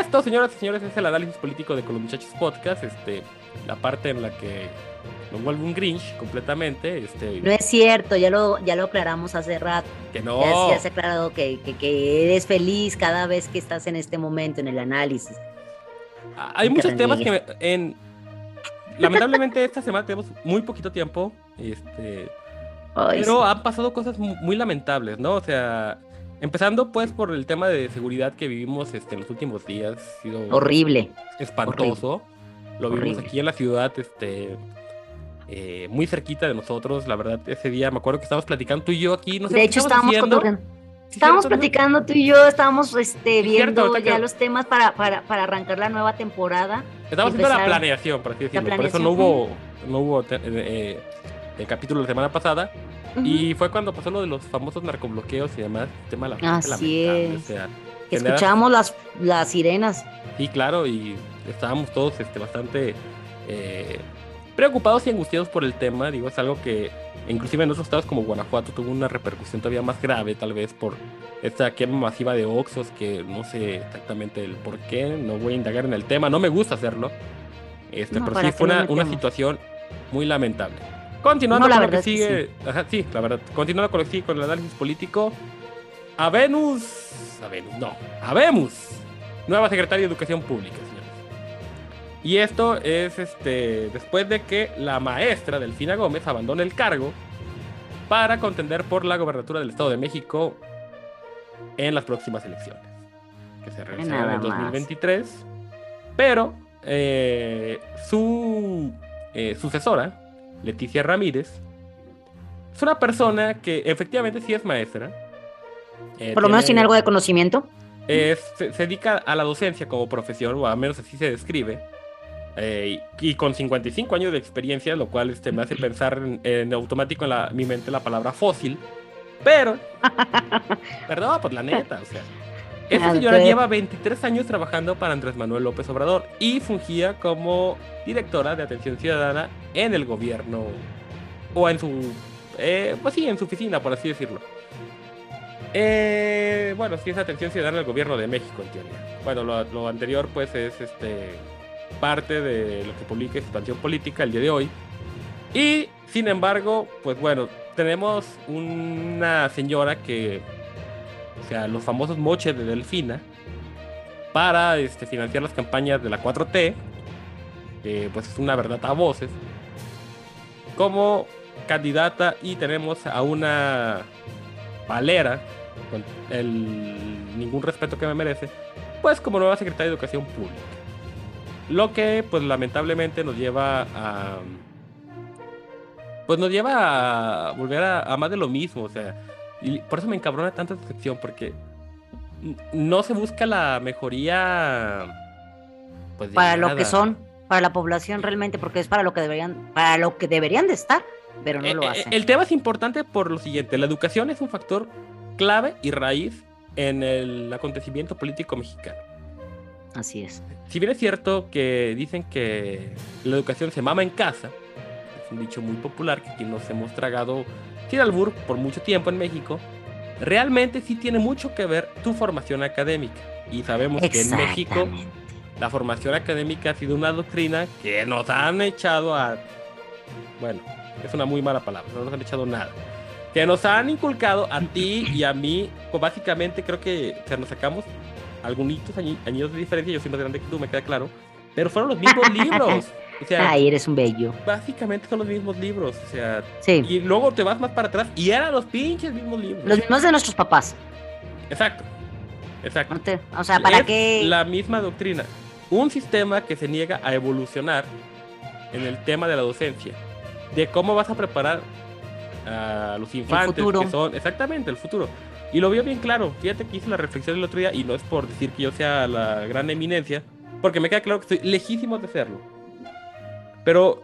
Esto, señoras y señores, es el análisis político de Con los Muchachos Podcast, este, la parte en la que me vuelvo un Grinch completamente, este, No es cierto, ya lo, ya lo aclaramos hace rato. que Ya, no. ya se ha aclarado que, que, que eres feliz cada vez que estás en este momento, en el análisis. Hay muchos temas que me- en lamentablemente esta semana tenemos muy poquito tiempo, este, Ay, pero han pasado cosas mu- muy lamentables, ¿no? O sea, Empezando pues por el tema de seguridad que vivimos este, en los últimos días. Ha sido Horrible. espantoso. Lo vimos Horrible. aquí en la ciudad, este, eh, muy cerquita de nosotros. La verdad, ese día me acuerdo que estábamos platicando tú y yo aquí. No sé de qué hecho, estábamos estábamos haciendo. Estábamos platicando tú y yo, estábamos este, viendo ya los temas para, para, para arrancar la nueva temporada. Estábamos haciendo la planeación, por así decirlo. Por eso no hubo, no hubo te- eh, el capítulo la semana pasada. Y fue cuando pasó lo de los famosos narcobloqueos y demás. Tema la Así es. O sea, escuchábamos las, las sirenas. Sí, claro, y estábamos todos este, bastante eh, preocupados y angustiados por el tema. Digo, es algo que inclusive en otros estados como Guanajuato tuvo una repercusión todavía más grave, tal vez por esta quema masiva de Oxos, que no sé exactamente el por qué, no voy a indagar en el tema, no me gusta hacerlo. Este, No, pero ¿para sí fue una, una situación muy lamentable. Continuando No, la con lo que sigue, ajá, sí, la verdad, continuando con, lo que sigue, con el análisis político, a Venus, a Venus, no, habemos nueva secretaria de Educación Pública. Y esto es este después de que la maestra Delfina Gómez abandone el cargo para contender por la gobernatura del Estado de México en las próximas elecciones, que se realizarán en más. 2023. Pero eh, su eh, sucesora, Leticia Ramírez, es una persona que efectivamente sí es maestra. Eh, Por lo menos tiene algo de conocimiento. es- se, se dedica a la docencia como profesión, o al menos así se describe. Eh, y, con 55 años de experiencia, lo cual este, me hace pensar en, en automático en la- mi mente la palabra fósil. Pero, perdón, pues la neta, o sea. Esta señora lleva 23 años trabajando para Andrés Manuel López Obrador y fungía como directora de atención ciudadana en el gobierno o en su, eh, pues sí, en su oficina, por así decirlo. Eh, bueno, sí es atención ciudadana del gobierno de México, en teoría. Bueno, lo, lo anterior, pues, es este parte de lo que publica Expansión Política el día de hoy. Y, sin embargo, pues bueno, tenemos una señora que, o sea, los famosos moches de Delfina, para este, financiar las campañas de la 4T, que pues es una verdad a voces, como candidata y tenemos a una Valera, con el ningún respeto que me merece, pues como nueva secretaria de Educación Pública. Lo que pues lamentablemente nos lleva a pues nos lleva a volver a, a más de lo mismo, o sea, y por eso me encabrona tanta esta sección porque no se busca la mejoría pues, Para lo que son, para la población realmente, porque es para lo que deberían, para lo que deberían de estar, pero no Eh, lo eh, hacen. El tema es importante por lo siguiente, la educación es un factor clave y raíz en el acontecimiento político mexicano. Así es. Si bien es cierto que dicen que la educación se mama en casa, es un dicho muy popular que aquí nos hemos tragado sin albur por mucho tiempo en México, realmente sí tiene mucho que ver tu formación académica. Y sabemos que en México la formación académica ha sido una doctrina que nos han echado a... Bueno, es una muy mala palabra, no nos han echado nada. Que nos han inculcado a ti y a mí, pues básicamente creo que o sea, nos sacamos algunos añi- años de diferencia, yo soy más grande que tú, me queda claro, pero fueron los mismos libros. O sea, Ay, eres un bello. básicamente son los mismos libros, o sea, Sí. y luego te vas más para atrás y eran los pinches mismos libros. Los mismos de nuestros papás. Exacto, exacto. No te- o sea, ¿para Es qué? La misma doctrina. Un sistema que se niega a evolucionar en el tema de la docencia. De cómo vas a preparar a los infantes que son exactamente el futuro. Y lo veo bien claro. Fíjate que hice la reflexión el otro día y no es por decir que yo sea la gran eminencia, porque me queda claro que estoy lejísimo de serlo. Pero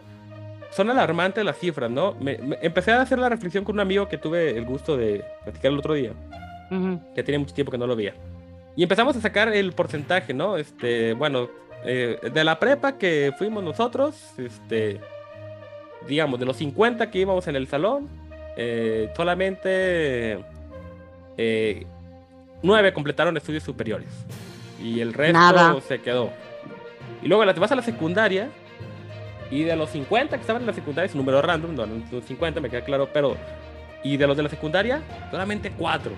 son alarmantes las cifras, ¿no? Me- me- empecé a hacer la reflexión con un amigo que tuve el gusto de platicar el otro día Ujú. que tiene mucho tiempo que no lo veía. Y empezamos a sacar el porcentaje, ¿no? Este, bueno, eh, de la prepa que fuimos nosotros, este, digamos, de los 50 que íbamos en el salón, eh, solamente eh, 9 completaron estudios superiores. Y el resto Nada. se quedó. Y luego te vas a la secundaria. Y de los 50 que estaban en la secundaria, es un número random, no, no, 50 me queda claro, pero. Y de los de la secundaria, solamente 4.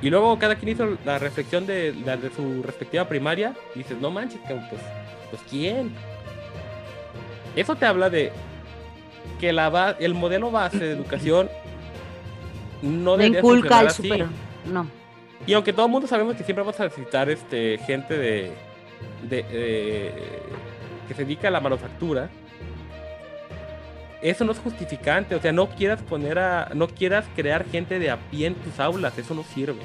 Y luego cada quien hizo la reflexión de, la de su respectiva primaria. Y dices, no manches, pues, pues ¿quién? Eso te habla de que la el modelo base de educación no debería inculca el así. super. no. Y aunque todo el mundo sabemos que siempre vamos a necesitar este, gente de, de, eh, que se dedica a la manufactura, eso no es justificante. O sea, no quieras poner a, no quieras crear gente de a pie en tus aulas, eso no sirve.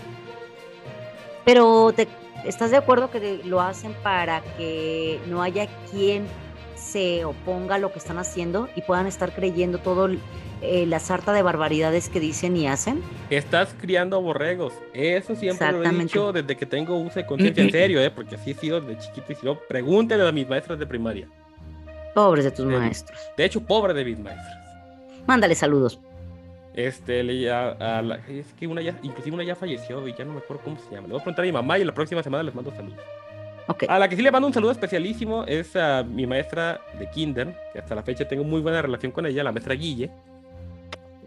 Pero te, ¿estás de acuerdo que lo hacen para que no haya quien se oponga a lo que están haciendo y puedan estar creyendo todo el- eh, la sarta de barbaridades que dicen y hacen? Estás criando borregos. Eso siempre lo he dicho desde que tengo uso de conciencia en serio, ¿eh? porque así he sido desde chiquito. Y si no, pregúntele a mis maestras de primaria. Pobres de tus maestros. De hecho, pobre de mis maestras. Mándale saludos. Este, le, a, a la- es que una ya, inclusive una ya falleció y ya no me acuerdo cómo se llama. Le voy a preguntar a mi mamá y la próxima semana les mando saludos. Ok. A la que sí le mando un saludo especialísimo es a mi maestra de kinder, que hasta la fecha tengo muy buena relación con ella, la maestra Guille.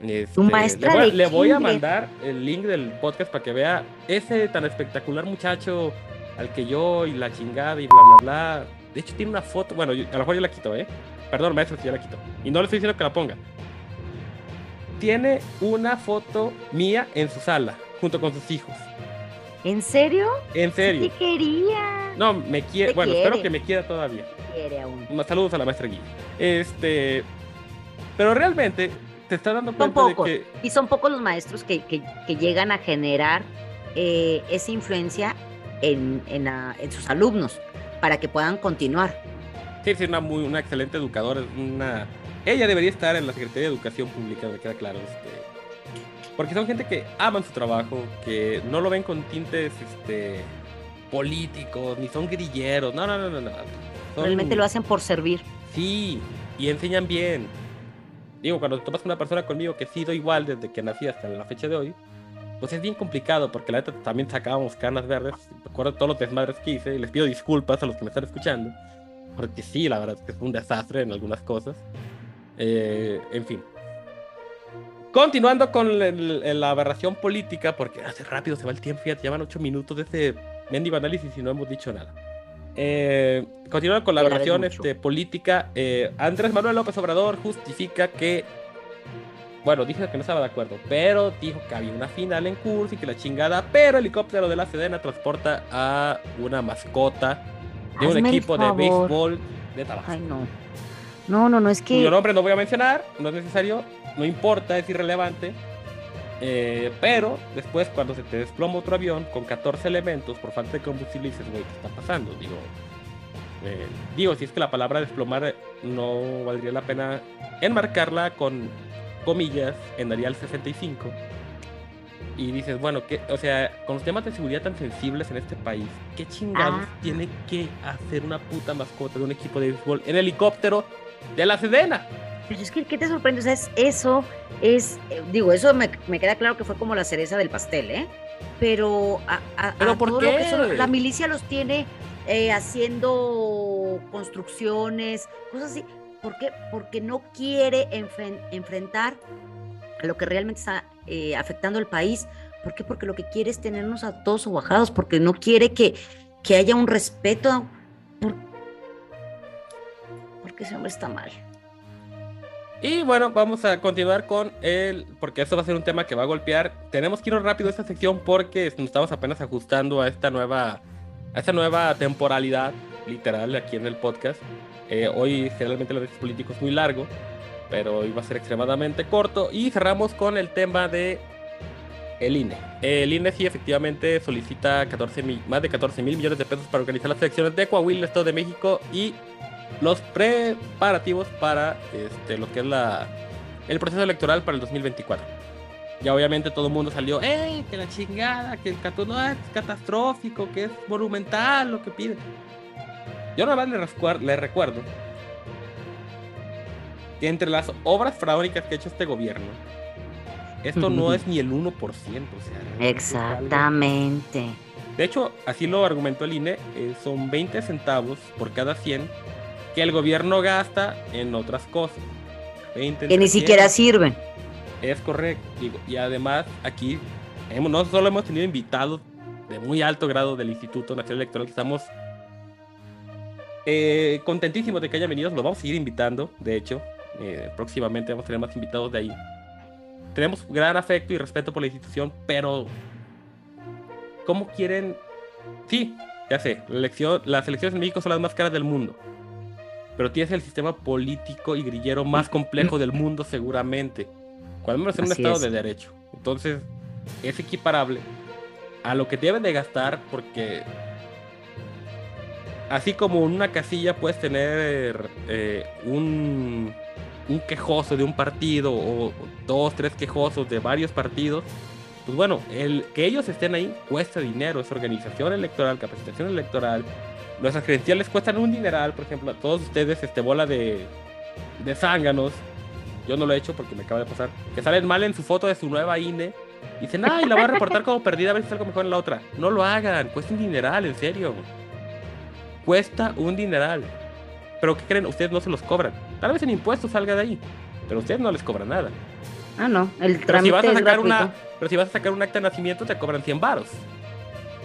Este, maestra le voy, de le voy a mandar el link del podcast para que vea ese tan espectacular muchacho al que yo y la chingada y bla bla bla. De hecho tiene una foto, bueno, yo- a lo mejor yo la quito, ¿eh? Perdón, maestra, si ya la quito. Y no le estoy diciendo que la ponga. Tiene una foto mía en su sala, junto con sus hijos. ¿En serio? En Sí serio. te quería. No, me quiere. Bueno, espero que me quiera todavía. Quiere aún. Saludos a la maestra Guille. Este. Pero realmente te estás dando Son cuenta de pocos. que. Y son pocos los maestros que, que- que llegan a generar eh, esa influencia en, en la- en sus alumnos para que puedan continuar. Sí, sí, una, muy, una excelente educadora. Una... Ella debería estar en la Secretaría de Educación Pública, me queda claro. Este... Porque son gente que aman su trabajo, que no lo ven con tintes este, políticos, ni son grilleros. No, no, no, no. no. Son- Realmente lo hacen por servir. Sí, y enseñan bien. Digo, cuando tomas una persona conmigo que he sido igual desde que nací hasta la fecha de hoy, pues es bien complicado porque la neta también sacábamos canas verdes. Recuerdo todos los desmadres que hice y les pido disculpas a los que me están escuchando. Porque sí, la verdad es que es un desastre en algunas cosas. Eh, en fin. Continuando con el- el- la aberración política, porque hace rápido se va el tiempo, fíjate, llevan ocho minutos de ese mendigo análisis y no hemos dicho nada. Eh, continuando con la aberración este, política, eh, Andrés Manuel López Obrador justifica que, bueno, dijo que no estaba de acuerdo, pero dijo que había una final en curso y que la chingada, pero el helicóptero de la Sedena transporta a una mascota de un Hazme el equipo de béisbol de Tabasco Ay, no. No, no, no, es que. cuyo nombre no voy a mencionar, no es necesario, no importa, es irrelevante. Eh, pero después, cuando se te desploma otro avión con 14 elementos por falta de combustible, dices, güey, ¿qué está pasando? Digo, eh, digo, si es que la palabra desplomar eh, no valdría la pena enmarcarla con comillas en Arial 65. Y dices, bueno, que, o sea, con los temas de seguridad tan sensibles en este país, ¿qué chingados Ah. tiene que hacer una puta mascota de un equipo de béisbol en helicóptero de la Sedena? Pero es que, ¿qué te sorprende? O sea, es- eso es, eh, digo, eso me, me queda claro que fue como la cereza del pastel, ¿eh? Pero a, a- ¿Pero a por todo lo que qué? son- la milicia los tiene eh, haciendo construcciones, cosas así. ¿Por qué? Porque no quiere enfren- enfrentar a lo que realmente está eh, afectando al país. ¿Por qué? Porque lo que quiere es tenernos a todos sobajados, porque no quiere que, que haya un respeto. Por- porque ese hombre está mal. Y bueno, vamos a continuar con el, porque esto va a ser un tema que va a golpear. Tenemos que ir rápido a esta sección porque nos estamos apenas ajustando a esta nueva, a esta nueva temporalidad literal aquí en el podcast. Eh, hoy generalmente el análisis político es muy largo, pero hoy va a ser extremadamente corto. Y cerramos con el tema de el INE. El INE sí efectivamente solicita 14 mil- más de 14 mil millones de pesos para organizar las elecciones de Coahuila, Estado de México y los preparativos para este, lo que es la, el proceso electoral para el 2024. Ya obviamente todo el mundo salió, ¡eh! Que la chingada, que el Catún no es catastrófico, que es monumental lo que piden. Yo nada más le, recuer- le recuerdo que entre las obras faraónicas que ha hecho este gobierno, esto no es ni el 1%. O sea, Exactamente. de hecho, así lo argumentó el INE, eh, son 20 centavos por cada 100 que el gobierno gasta en otras cosas. 20 Que ni entre 100. siquiera sirven. Es correcto. y además, aquí hemos- no solo hemos tenido invitados de muy alto grado del Instituto Nacional Electoral, que estamos eh, contentísimos de que hayan venido. Los vamos a seguir invitando, de hecho. eh, próximamente vamos a tener más invitados de ahí. Tenemos gran afecto y respeto por la institución, pero cómo quieren. Sí, ya sé, la elección, las elecciones en México son las más caras del mundo. Pero tienes el sistema político y grillero más complejo del mundo, seguramente. Cuando menos en un Así estado es. de derecho. Entonces, es equiparable a lo que deben de gastar, porque así como en una casilla puedes tener eh, un, un quejoso de un partido o dos, tres quejosos de varios partidos, pues bueno, el que ellos estén ahí cuesta dinero, es organización electoral, capacitación electoral. Nuestras credenciales cuestan un dineral, por ejemplo, a todos ustedes, este bola de, de zánganos. Yo no lo he hecho porque me acaba de pasar. Que salen mal en su foto de su nueva INE. Dicen, ay, la voy a reportar como perdida a ver si salgo mejor en la otra. No lo hagan, cuesta un dineral, en serio. Cuesta un dineral. Pero ¿qué creen? Ustedes no se los cobran. Tal vez en impuestos salga de ahí. Pero ustedes no les cobran nada. Ah, no, el Pero si trámite vas a sacar una, pero si vas a sacar un acta de nacimiento te cobran 100 varos.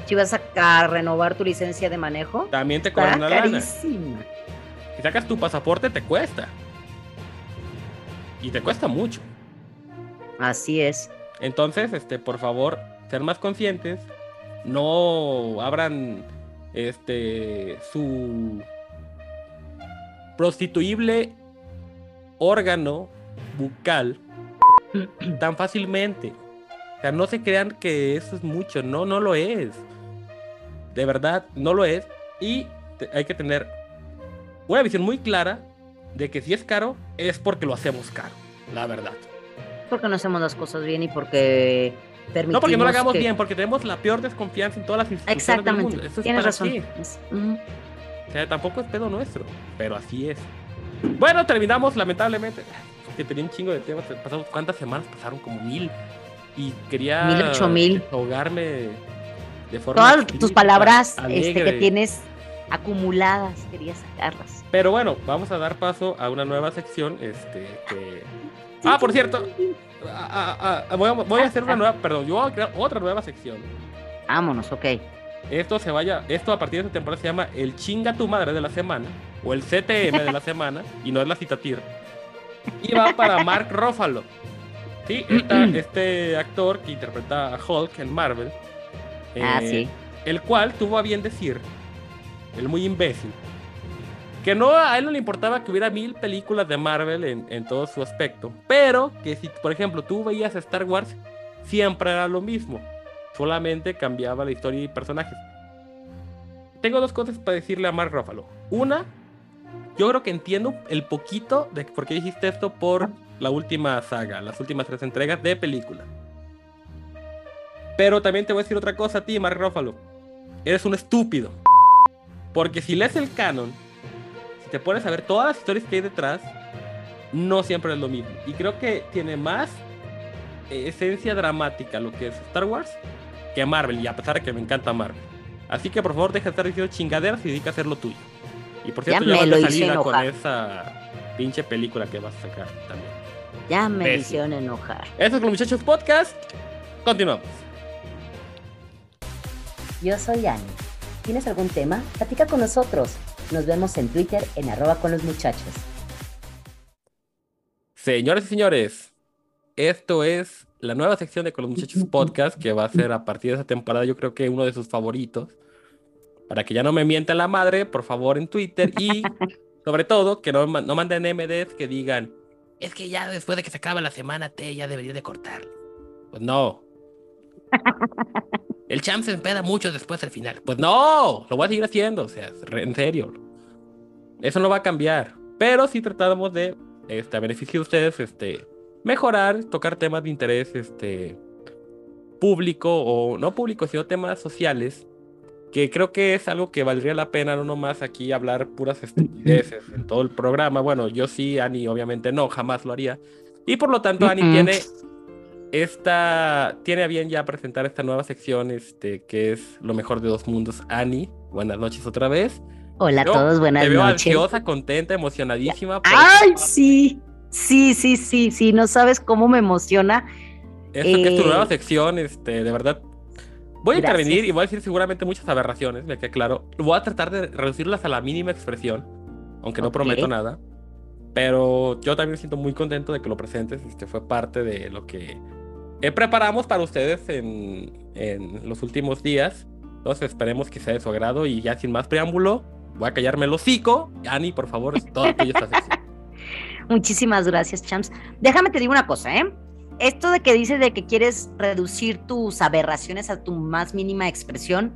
Si vas a renovar tu licencia de manejo, También te cobran una lana. Si sacas tu pasaporte te cuesta. Y te cuesta mucho. Así es. Entonces, este, por favor, ser más conscientes. No abran este su prostituible órgano bucal tan fácilmente. O sea, no se crean que eso es mucho. No, no lo es. De verdad, no lo es. Y te- hay que tener una visión muy clara de que si es caro, es porque lo hacemos caro. La verdad. Porque no hacemos las cosas bien y porque permitimos No porque no lo hagamos que- bien, porque tenemos la peor desconfianza en todas las instituciones Exactamente. del mundo. Eso es Tienes razón. O sea, tampoco es pedo nuestro, pero así es. Bueno, terminamos lamentablemente. Que tenía un chingo de temas. Pasamos, ¿Cuántas semanas pasaron? Como mil. Y quería Mil, ocho mil. desahogarme de forma Todas tus palabras este, que tienes acumuladas, quería sacarlas. Pero bueno, vamos a dar paso a una nueva sección. Este, que... Ah, por cierto. voy, a, voy a hacer una nueva. Perdón, yo voy a crear otra nueva sección. Vámonos, ok. Esto se vaya, esto a partir de esta temporada se llama el chinga tu madre de la semana o el CTM de la semana y no es la citatir. Y va para Mark Ruffalo. Sí, esta- este actor que interpreta a Hulk en Marvel. Ah, eh, sí. El cual tuvo a bien decir, el muy imbécil, que no a él no le importaba que hubiera mil películas de Marvel en, en todo su aspecto, pero que si, por ejemplo, tú veías Star Wars, siempre era lo mismo, solamente cambiaba la historia y personajes. Tengo dos cosas para decirle a Mark Ruffalo. Una, yo creo que entiendo el poquito de por qué dijiste esto por la última saga, las últimas tres entregas de película. Pero también te voy a decir otra cosa a ti, Mark Ruffalo. Eres un estúpido. Porque si lees el canon, si te pones a ver todas las historias que hay detrás, no siempre es lo mismo. Y creo que tiene más eh, esencia dramática lo que es Star Wars que Marvel. Y a pesar de que me encanta Marvel. Así que por favor deja de estar diciendo chingaderas y dedica a hacer lo tuyo. Y por cierto, Ya ya, me vas lo hice salida con esa pinche película que vas a sacar también. Ya me Imbécil. hicieron enojar. Eso es los muchachos podcast. Continuamos. Yo soy Ani. ¿Tienes algún tema? Platica con nosotros. Nos vemos en Twitter en arroba con los muchachos. Señores y señores, esto es la nueva sección de Con los Muchachos Podcast que va a ser a partir de esa temporada, yo creo que uno de sus favoritos. Para que ya no me mientan la madre, por favor, en Twitter y sobre todo que no, no manden MDs que digan, es que ya después de que se acabe la semana T ya debería de cortar. Pues no. El champ se empeda mucho después del final. Pues no, lo voy a seguir haciendo, o sea, en serio. Eso no va a cambiar. Pero sí tratamos de, este, a beneficio de ustedes, este, mejorar, tocar temas de interés, este, público o no público, sino temas sociales, que creo que es algo que valdría la pena no nomás aquí hablar puras estupideces en todo el programa. Bueno, yo sí, Ani obviamente no, jamás lo haría. Y por lo tanto, Ani tiene esta, tiene a bien ya presentar esta nueva sección, este, que es lo mejor de dos mundos. Ani, buenas noches otra vez. Hola a Yo todos, buenas Te veo noches. ansiosa, contenta, emocionadísima. ¡Ay, sí! Sí, sí, sí, sí, no sabes cómo me emociona. Esto que es tu Eh, nueva sección, este, de verdad. Voy a Gracias. intervenir y voy a decir seguramente muchas aberraciones, me queda claro. Voy a tratar de reducirlas a la mínima expresión, aunque no Ok. prometo nada. Pero yo también me siento muy contento de que lo presentes. Este fue parte de lo que eh, preparamos para ustedes en, en los últimos días. Entonces esperemos que sea de su agrado y ya sin más preámbulo, voy a callarme el hocico. Ani, por favor, es todo tuyo esta sección. Muchísimas gracias, Champs. Déjame te digo una cosa, ¿eh? Esto de que dices de que quieres reducir tus aberraciones a tu más mínima expresión,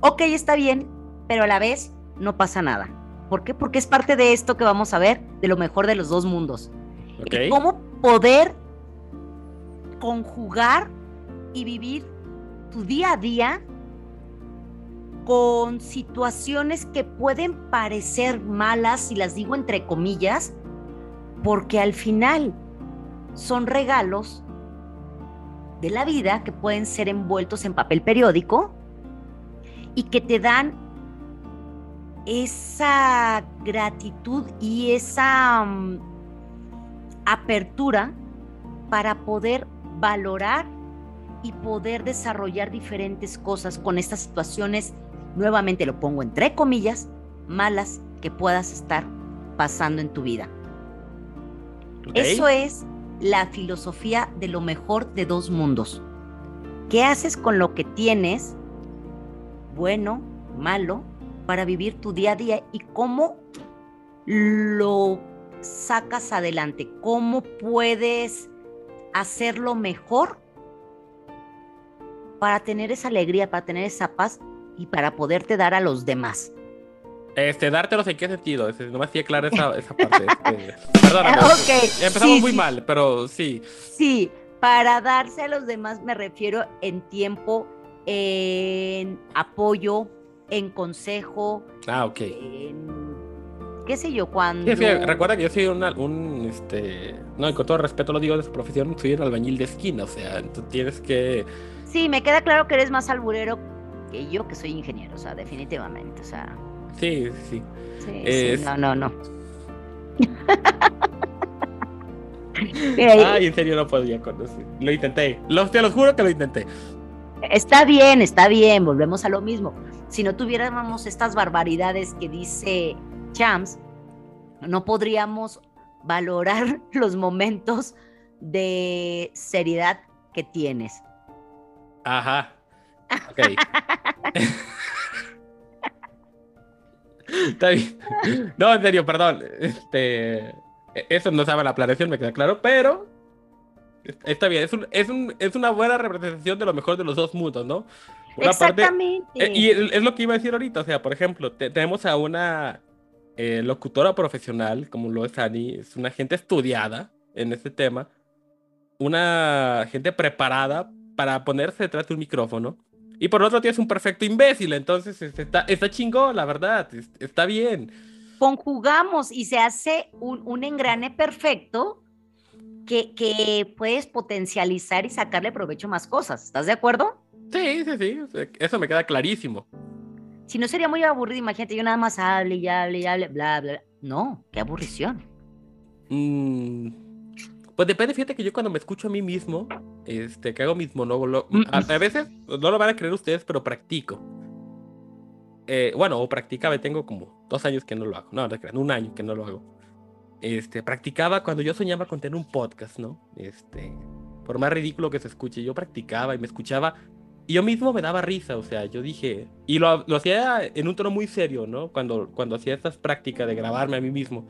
ok, está bien, pero a la vez no pasa nada. ¿Por qué? Porque es parte de esto que vamos a ver, de lo mejor de los dos mundos. Cómo poder conjugar y vivir tu día a día con situaciones que pueden parecer malas, y las digo entre comillas, porque al final son regalos de la vida que pueden ser envueltos en papel periódico y que te dan esa gratitud y esa mm, apertura para poder valorar y poder desarrollar diferentes cosas con estas situaciones, nuevamente lo pongo entre comillas, malas que puedas estar pasando en tu vida. Eso es la filosofía de lo mejor de dos mundos. ¿Qué haces con lo que tienes, bueno, malo, para vivir tu día a día y cómo lo sacas adelante? ¿Cómo puedes hacerlo mejor para tener esa alegría, para tener esa paz y para poderte dar a los demás? Este, dártelos en qué sentido, Este, nomás sí aclara esa, esa parte. este, perdóname. Empezamos sí, muy sí. mal, pero sí. Sí, para darse a los demás me refiero en tiempo, en apoyo, en consejo, Ah, ok. en qué sé yo, cuando... Sí, sí, recuerda que yo soy una- un, este, no, y con todo respeto lo digo de su profesión, soy un albañil de esquina, o sea, tú tienes que, Sí, me queda claro que eres más alburero que yo, que soy ingeniero, o sea, definitivamente, o sea... sí, sí. Sí, Es- sí, no, no, no. Ay, en serio no podía con eso. Lo intenté, lo, te lo juro que lo intenté. Está bien, está bien, volvemos a lo mismo. Si no tuviéramos estas barbaridades que dice Champs, no podríamos valorar los momentos de seriedad que tienes. Ajá. Ok. Está bien. No, en serio, perdón. Este, eso no estaba en la planeación, me queda claro, pero está bien. Es, un, es, un, es una buena representación de lo mejor de los dos mundos, ¿no? Una Exactamente. eh, y es es lo que iba a decir ahorita, o sea, por ejemplo, te- tenemos a una eh, locutora profesional, como lo es Ani, es una gente estudiada en este tema, una gente preparada para ponerse detrás de un micrófono, y por otro tienes un perfecto imbécil, entonces este, está, está chingón, la verdad, es- está bien. Conjugamos y se hace un, un engrane perfecto que, que puedes potencializar y sacarle provecho a más cosas. ¿Estás de acuerdo? Sí, sí, sí, eso me queda clarísimo. Si no sería muy aburrido, imagínate, yo nada más hable y hable y hable, bla, bla. bla. No, qué aburrición. Mm, pues depende, fíjate que yo cuando me escucho a mí mismo, este, que hago mis monólogos, a, a veces no lo van a creer ustedes, pero practico. Eh, bueno, o practicaba, tengo como dos años que no lo hago, no, no crean, un año que no lo hago. Este, practicaba cuando yo soñaba con tener un podcast, ¿no? Este, por más ridículo que se escuche, yo practicaba y me escuchaba y yo mismo me daba risa, o sea, yo dije, y lo, lo hacía en un tono muy serio, ¿no? Cuando, cuando hacía estas prácticas de grabarme a mí mismo.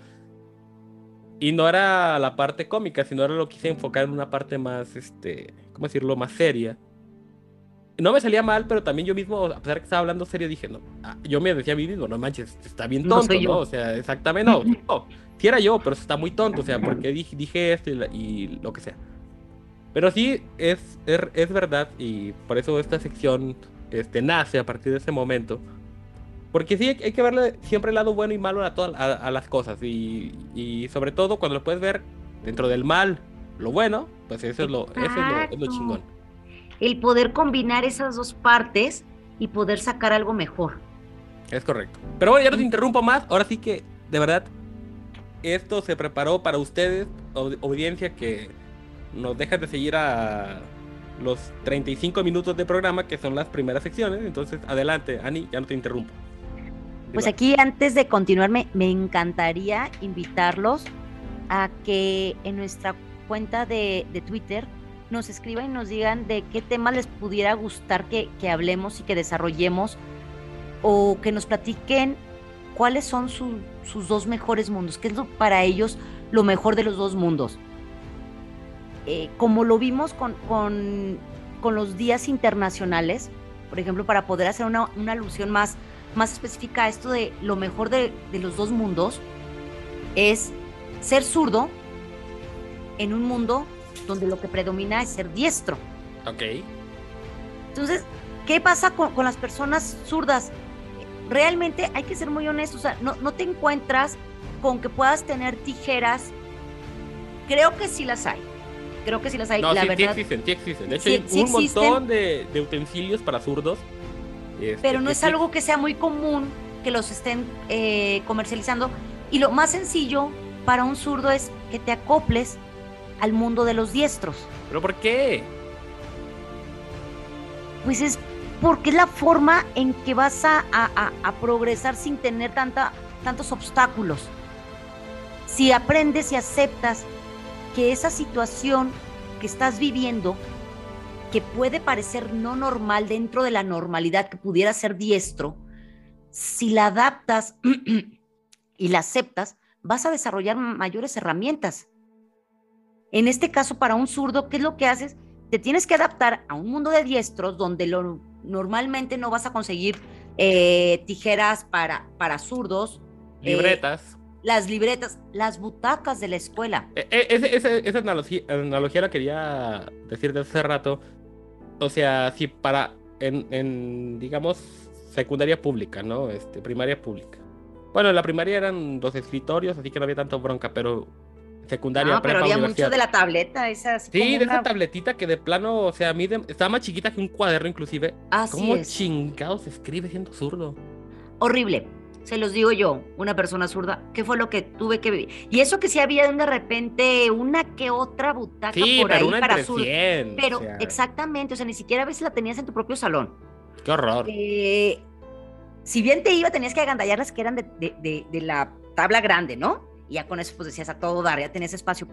Y no era la parte cómica, sino era lo quise enfocar en una parte más, este, ¿cómo decirlo? Más seria. No me salía mal, pero también yo mismo, a pesar de que estaba hablando serio, dije, no, ah, yo me decía a mí mismo, no manches, está bien No tonto, yo. ¿no? O sea, exactamente, no, no, sí era yo, pero está muy tonto, o sea, porque dije, dije esto y, la- y lo que sea. Pero sí, es, es, es verdad, y por eso esta sección este, nace a partir de ese momento. Porque sí, hay que verle siempre el lado bueno y malo a, todas a, a las cosas. Y, y sobre todo cuando lo puedes ver dentro del mal, lo bueno, pues eso es lo, eso es lo, es lo chingón. El poder combinar esas dos partes y poder sacar algo mejor. Es correcto. Pero bueno, ya no te interrumpo más. Ahora sí que, de verdad, esto se preparó para ustedes, au- audiencia, que nos dejan de seguir a los 35 minutos de programa, que son las primeras secciones. Entonces, adelante, Ani, ya no te interrumpo. Pues aquí antes de continuar me, me encantaría invitarlos a que en nuestra cuenta de, de Twitter nos escriban y nos digan de qué tema les pudiera gustar que, que hablemos y que desarrollemos o que nos platiquen cuáles son su- sus dos mejores mundos, qué es lo, para ellos lo mejor de los dos mundos. Eh, como lo vimos con, con- con los días internacionales, por ejemplo, para poder hacer una, una alusión más, más específica a esto de lo mejor de, de los dos mundos, es ser zurdo en un mundo donde lo que predomina es ser diestro. Ok. Entonces, ¿qué pasa con, con las personas zurdas? Realmente hay que ser muy honestos, o sea, no, no te encuentras con que puedas tener tijeras. Creo que sí las hay. Creo que sí las hay, No, la sí, sí verdad. existen, sí existen. De hecho, Sí- hay sí un existen. montón de, de utensilios para zurdos. este, pero no es sí- algo que sea muy común que los estén eh, comercializando. Y lo más sencillo para un zurdo es que te acoples al mundo de los diestros. ¿Pero por qué? Pues es porque es la forma en que vas a, a- a- a progresar sin tener tanta, tantos obstáculos. Si aprendes y aceptas que esa situación que estás viviendo, que puede parecer no normal dentro de la normalidad, que pudiera ser diestro, si la adaptas y la aceptas, vas a desarrollar mayores herramientas. En este caso, para un zurdo, ¿qué es lo que haces? Te tienes que adaptar a un mundo de diestros donde lo, normalmente no vas a conseguir eh, tijeras para, para zurdos, eh, Libretas. Las libretas, las butacas de la escuela. Eh, ese- ese- esa analogía, analogía la quería decir de hace rato. O sea, si para, en, en, digamos, secundaria pública, ¿no? Este, primaria pública. Bueno, en la primaria eran dos escritorios, así que no había tanto bronca, pero secundaria, No, pero prepa, había universidad. mucho de la tableta, esa así Sí, como de esa una- tabletita que de plano, o sea, mide, estaba más chiquita que un cuaderno inclusive. Así ¿Cómo es. chingados se escribe siendo zurdo? horrible. Se los digo yo, una persona zurda, ¿qué fue lo que tuve que vivir? Y eso que sí había de repente una que otra butaca Sí, por ahí para. 100. Pero o sea, exactamente, o sea, ni siquiera a veces la tenías en tu propio salón. Qué horror. Eh, si bien te iba, tenías que agandallar las que eran de, de- de- de la tabla grande, ¿no? Y ya con eso pues decías a todo dar, ya tenías espacio.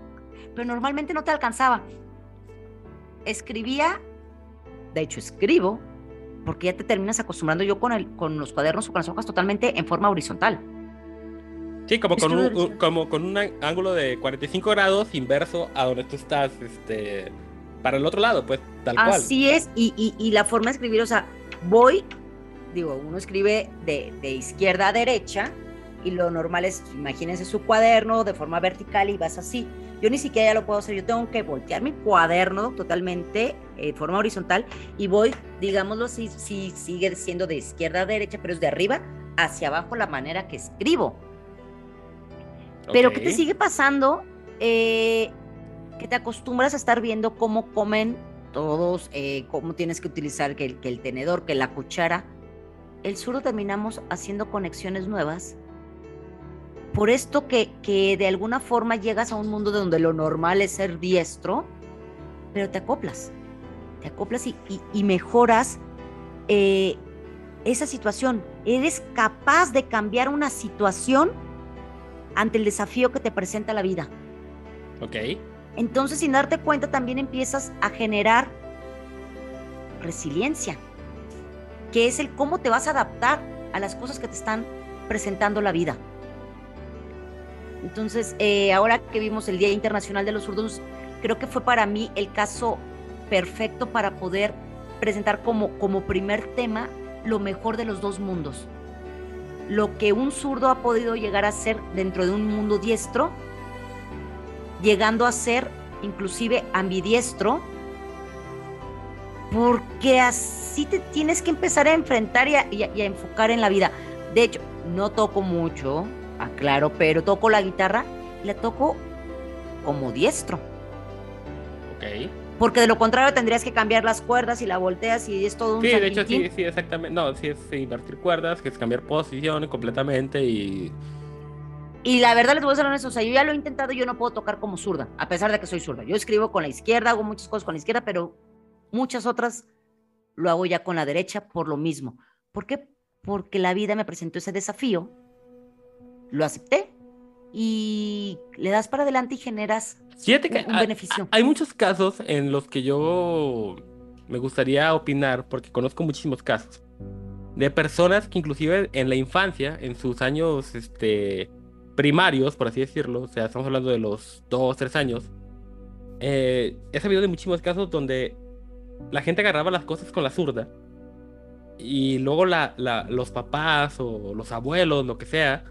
Pero normalmente no te alcanzaba. Escribía, de hecho escribo, porque ya te terminas acostumbrando yo con, el, con los cuadernos o con las hojas totalmente en forma horizontal. Sí, como con, un, como con un ángulo de 45 grados inverso a donde tú estás, este, para el otro lado, pues, tal cual. Así es, y, y- y la forma de escribir, o sea, voy, digo, uno escribe de, de izquierda a derecha y lo normal es, imagínense su cuaderno de forma vertical y vas así. Yo ni siquiera ya lo puedo hacer, yo tengo que voltear mi cuaderno totalmente eh, de forma horizontal y voy, digámoslo así, sí, sigue siendo de izquierda a derecha, pero es de arriba hacia abajo la manera que escribo. Pero ¿qué te sigue pasando? Eh, que te acostumbras a estar viendo cómo comen todos, eh, cómo tienes que utilizar que el, que el tenedor, que la cuchara. El zurdo terminamos haciendo conexiones nuevas. Por esto que, que de alguna forma llegas a un mundo donde lo normal es ser diestro, pero te acoplas. Te acoplas y, y- y mejoras eh, esa situación. Eres capaz de cambiar una situación ante el desafío que te presenta la vida. Ok. Entonces, sin darte cuenta, también empiezas a generar resiliencia, que es el cómo te vas a adaptar a las cosas que te están presentando la vida. Entonces, eh, ahora que vimos el Día Internacional de los Zurdos, creo que fue para mí el caso perfecto para poder presentar como, como primer tema lo mejor de los dos mundos. Lo que un zurdo ha podido llegar a ser dentro de un mundo diestro, llegando a ser inclusive ambidiestro, porque así te tienes que empezar a enfrentar y a, enfocar en la vida. De hecho, no toco mucho, aclaro, pero toco la guitarra y la toco como diestro. Ok. Porque de lo contrario tendrías que cambiar las cuerdas y la volteas y es todo un Sí, de hecho, sí, sí, exactamente. No, sí es invertir cuerdas, que es cambiar posición completamente y. Y la verdad les voy a ser honesto, o sea, yo ya lo he intentado y yo no puedo tocar como zurda, a pesar de que soy zurda. Yo escribo con la izquierda, hago muchas cosas con la izquierda, pero muchas otras lo hago ya con la derecha por lo mismo. ¿Por qué? Porque la vida me presentó ese desafío, lo acepté y le das para adelante y generas Fíjate que un, un hay- beneficio. Hay muchos casos en los que yo me gustaría opinar, porque conozco muchísimos casos, de personas que inclusive en la infancia, en sus años este, primarios, por así decirlo, o sea, estamos hablando de los dos, tres años, eh, he sabido de muchísimos casos donde la gente agarraba las cosas con la zurda y luego la, la- los papás o los abuelos, lo que sea,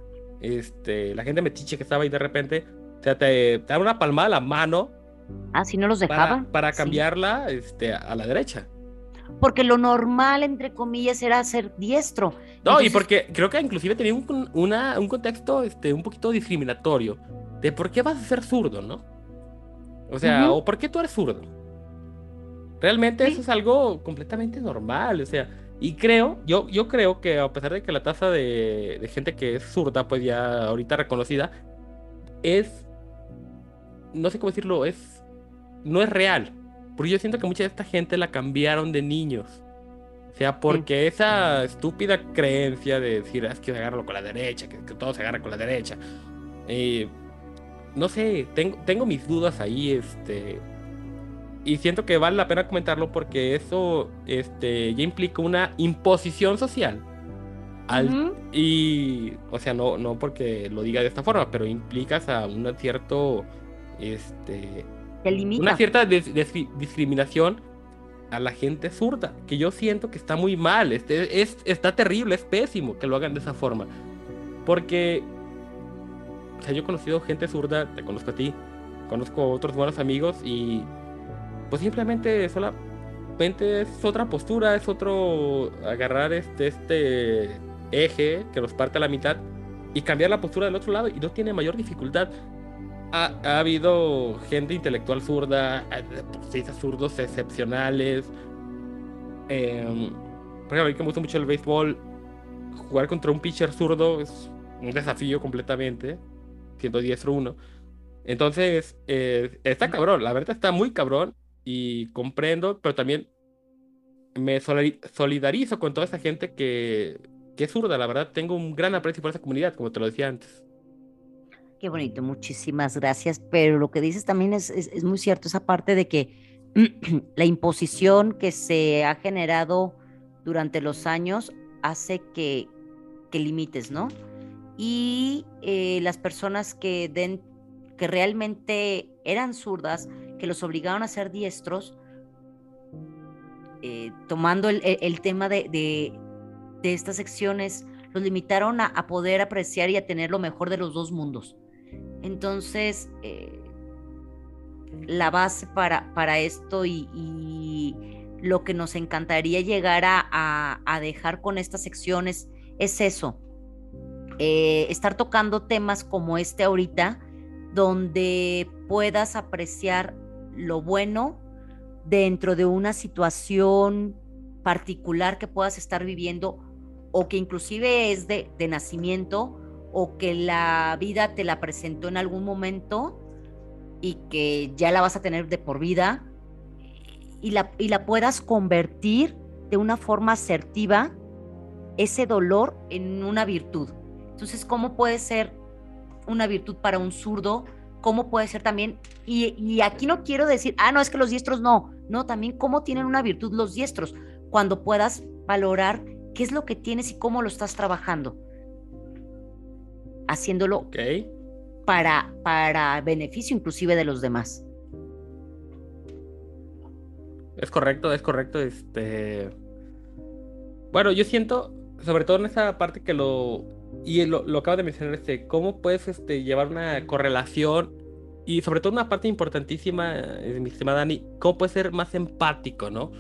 este, la gente metiche que estaba ahí de repente, o sea, te, te daban una palmada a la mano Ah, si no los para, dejaban. para Sí. cambiarla este, a la derecha. Porque lo normal, entre comillas, era ser diestro. No, y Entonces, porque creo que inclusive tenía un, una- un contexto este, un poquito discriminatorio de por qué vas a ser zurdo, ¿no? O sea, Ujú. o por qué tú eres zurdo. Realmente Sí. eso es algo completamente normal, o sea, y creo, yo, yo creo que a pesar de que la tasa de, de gente que es zurda, pues ya ahorita reconocida, es, no sé cómo decirlo, es, no es real. Porque yo siento que mucha de esta gente la cambiaron de niños. O sea, porque esa estúpida creencia de decir, "Ah, es que agarrarlo con la derecha, que, que todo se agarra con la derecha. eh, no sé, tengo, tengo mis dudas ahí, este. Y siento que vale la pena comentarlo porque eso este, ya implica una imposición social. Al. Y, o sea, no, no porque lo diga de esta forma, pero implicas a un cierto, este, una cierta dis- dis- discriminación a la gente zurda, que yo siento que está muy mal, este, es, está terrible, es pésimo que lo hagan de esa forma. Porque, o sea, yo he conocido gente zurda, te conozco a ti, conozco a otros buenos amigos y pues simplemente solamente es otra postura, es otro agarrar este, este eje que nos parte a la mitad y cambiar la postura del otro lado y no tiene mayor dificultad. Ha, ha habido gente intelectual zurda, eh, deportistas zurdos excepcionales. Em, por ejemplo, a mí que me gusta mucho el béisbol, jugar contra un pitcher zurdo es un desafío completamente, siendo diestro uno. Entonces, eh, está cabrón, la verdad está muy cabrón y comprendo, pero también me solidarizo con toda esa gente que, que es zurda, la verdad tengo un gran aprecio por esa comunidad, como te lo decía antes. Qué bonito, muchísimas gracias. Pero lo que dices también es, es- es muy cierto, esa parte de que la imposición que se ha generado durante los años hace que, que limites, ¿no? Y eh, las personas que, den, que realmente eran zurdas, que los obligaron a ser diestros, eh, tomando el, tema de, estas secciones, los limitaron a, poder apreciar y a tener lo mejor de los dos mundos. Entonces, eh, la base para, esto y, lo que nos encantaría llegar a dejar con estas secciones es eso, eh, estar tocando temas como este ahorita, donde puedas apreciar lo bueno dentro de una situación particular que puedas estar viviendo o que inclusive es de, de nacimiento o que la vida te la presentó en algún momento y que ya la vas a tener de por vida y la, y la puedas convertir de una forma asertiva ese dolor en una virtud. Entonces, ¿cómo puede ser una virtud para un zurdo? ¿Cómo puede ser también? Y, y aquí no quiero decir, ah, no, es que los diestros no. No, también cómo tienen una virtud los diestros. Cuando puedas valorar qué es lo que tienes y cómo lo estás trabajando. Haciéndolo para, para beneficio inclusive de los demás. Es correcto, es correcto. Este. Bueno, yo siento, sobre todo en esa parte que lo. Y lo, lo acabo de mencionar, este, cómo puedes este, llevar una correlación. Y sobre todo una parte importantísima, eh, mi estimada Dani, cómo puedes ser más empático, ¿no?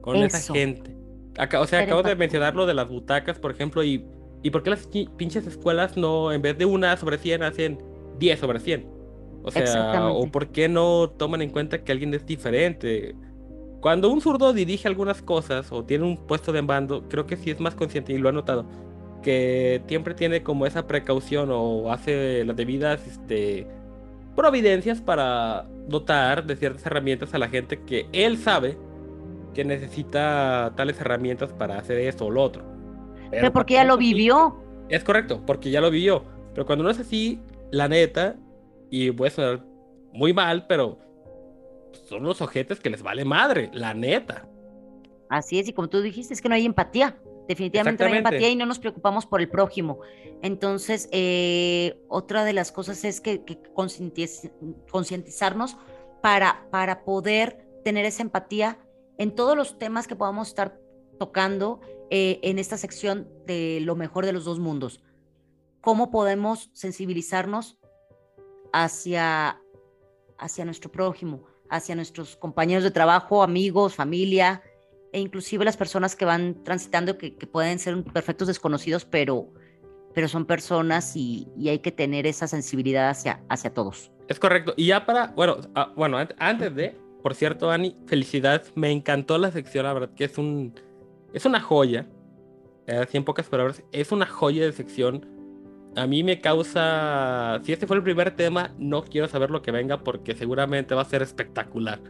Con esa Eso. gente. Acá, o sea, Ser acabo de empático. mencionar lo de las butacas, por ejemplo, y, y por qué las pinches escuelas no, en vez de una sobre 100, hacen 10 sobre 100. O sea, o por qué no toman en cuenta que alguien es diferente. Cuando un zurdo dirige algunas cosas o tiene un puesto de mando, creo que sí es más consciente y lo he notado, que siempre tiene como esa precaución o hace las debidas este, providencias para dotar de ciertas herramientas a la gente que él sabe que necesita tales herramientas para hacer esto o lo otro. Pero porque ya lo vivió. Es correcto, porque ya lo vivió. Pero cuando no es así, la neta, y voy a sonar muy mal, pero son los ojetes que les vale madre, la neta. Así es, y como tú dijiste, es que no hay empatía. Definitivamente no hay empatía y no nos preocupamos por el prójimo. Entonces, eh, otra de las cosas es que, que concientiz- concientizarnos para, para poder tener esa empatía en todos los temas que podamos estar tocando eh, en esta sección de lo mejor de los dos mundos. ¿Cómo podemos sensibilizarnos hacia, hacia nuestro prójimo, hacia nuestros compañeros de trabajo, amigos, familia, e inclusive las personas que van transitando, que, que pueden ser perfectos desconocidos, pero, pero son personas y, y hay que tener esa sensibilidad hacia, hacia todos. Es correcto. Y ya para, bueno, ah, bueno, an- antes de, por cierto, Ani, felicidades. Me encantó la sección, la verdad que es un, es una joya. Eh, Así en pocas palabras, es una joya de sección. A mí me causa, si este fue el primer tema, no quiero saber lo que venga porque seguramente va a ser espectacular.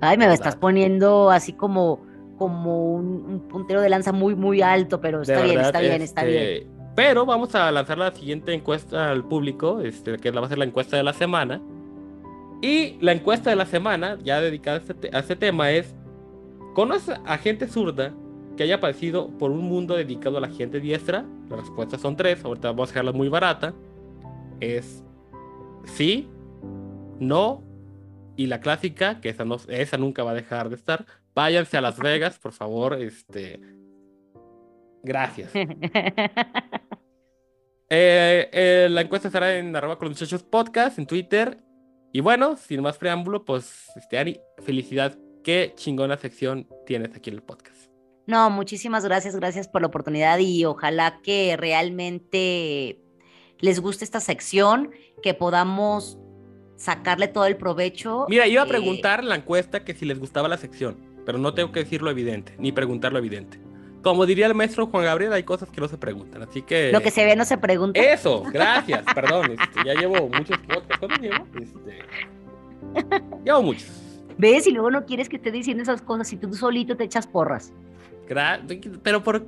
Ay, me ¿Verdad? estás poniendo así como, como un, un puntero de lanza muy, muy alto, pero está bien, verdad, está bien, está bien. este, Pero vamos a lanzar la siguiente encuesta al público, este, que va a ser la encuesta de la semana. Y la encuesta de la semana, ya dedicada a este, te- a este tema, es: ¿Conoces a gente zurda que haya padecido por un mundo dedicado a la gente diestra? Las respuestas son tres, ahorita vamos a dejarla muy barata. Es sí, no, y la clásica, que esa, no, esa nunca va a dejar de estar. Váyanse a Las Vegas, por favor, este. Gracias. Eh, eh, la encuesta estará en arroba con los muchachos podcast en Twitter. Y bueno, sin más preámbulo, pues, este, Ani, felicidad. Qué chingona sección tienes aquí en el podcast. No, muchísimas gracias, gracias por la oportunidad y ojalá que realmente les guste esta sección, que podamos sacarle todo el provecho. Mira, iba a eh, preguntar la encuesta que si les gustaba la sección, pero no tengo que decir lo evidente, ni preguntar lo evidente. Como diría el maestro Juan Gabriel, hay cosas que no se preguntan, así que... Lo que se ve no se pregunta. Eso, gracias, perdón, este, ya llevo muchos podcasts. ¿Cuántos llevo? Este, llevo muchos. ¿Ves? Y luego no quieres que esté diciendo esas cosas y tú solito te echas porras. Gra- pero por...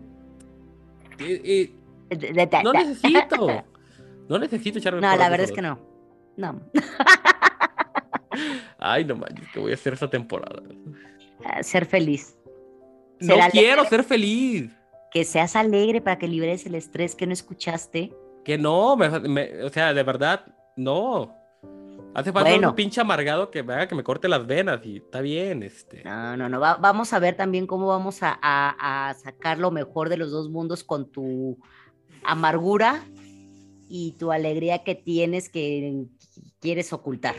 eh, eh, no necesito. No necesito echarme No, la verdad es que no. No. Ay, no manches, que voy a hacer esta temporada. Ser feliz. No quiero ser feliz. Que seas alegre para que liberes el estrés que no escuchaste. Que no, me- me- o sea, de verdad, no. Hace falta Bueno. un pinche amargado que me haga que me corte las venas y está bien, este. No, no, no. va- vamos a ver también cómo vamos a, a- a sacar lo mejor de los dos mundos con tu amargura y tu alegría que tienes que quieres ocultar.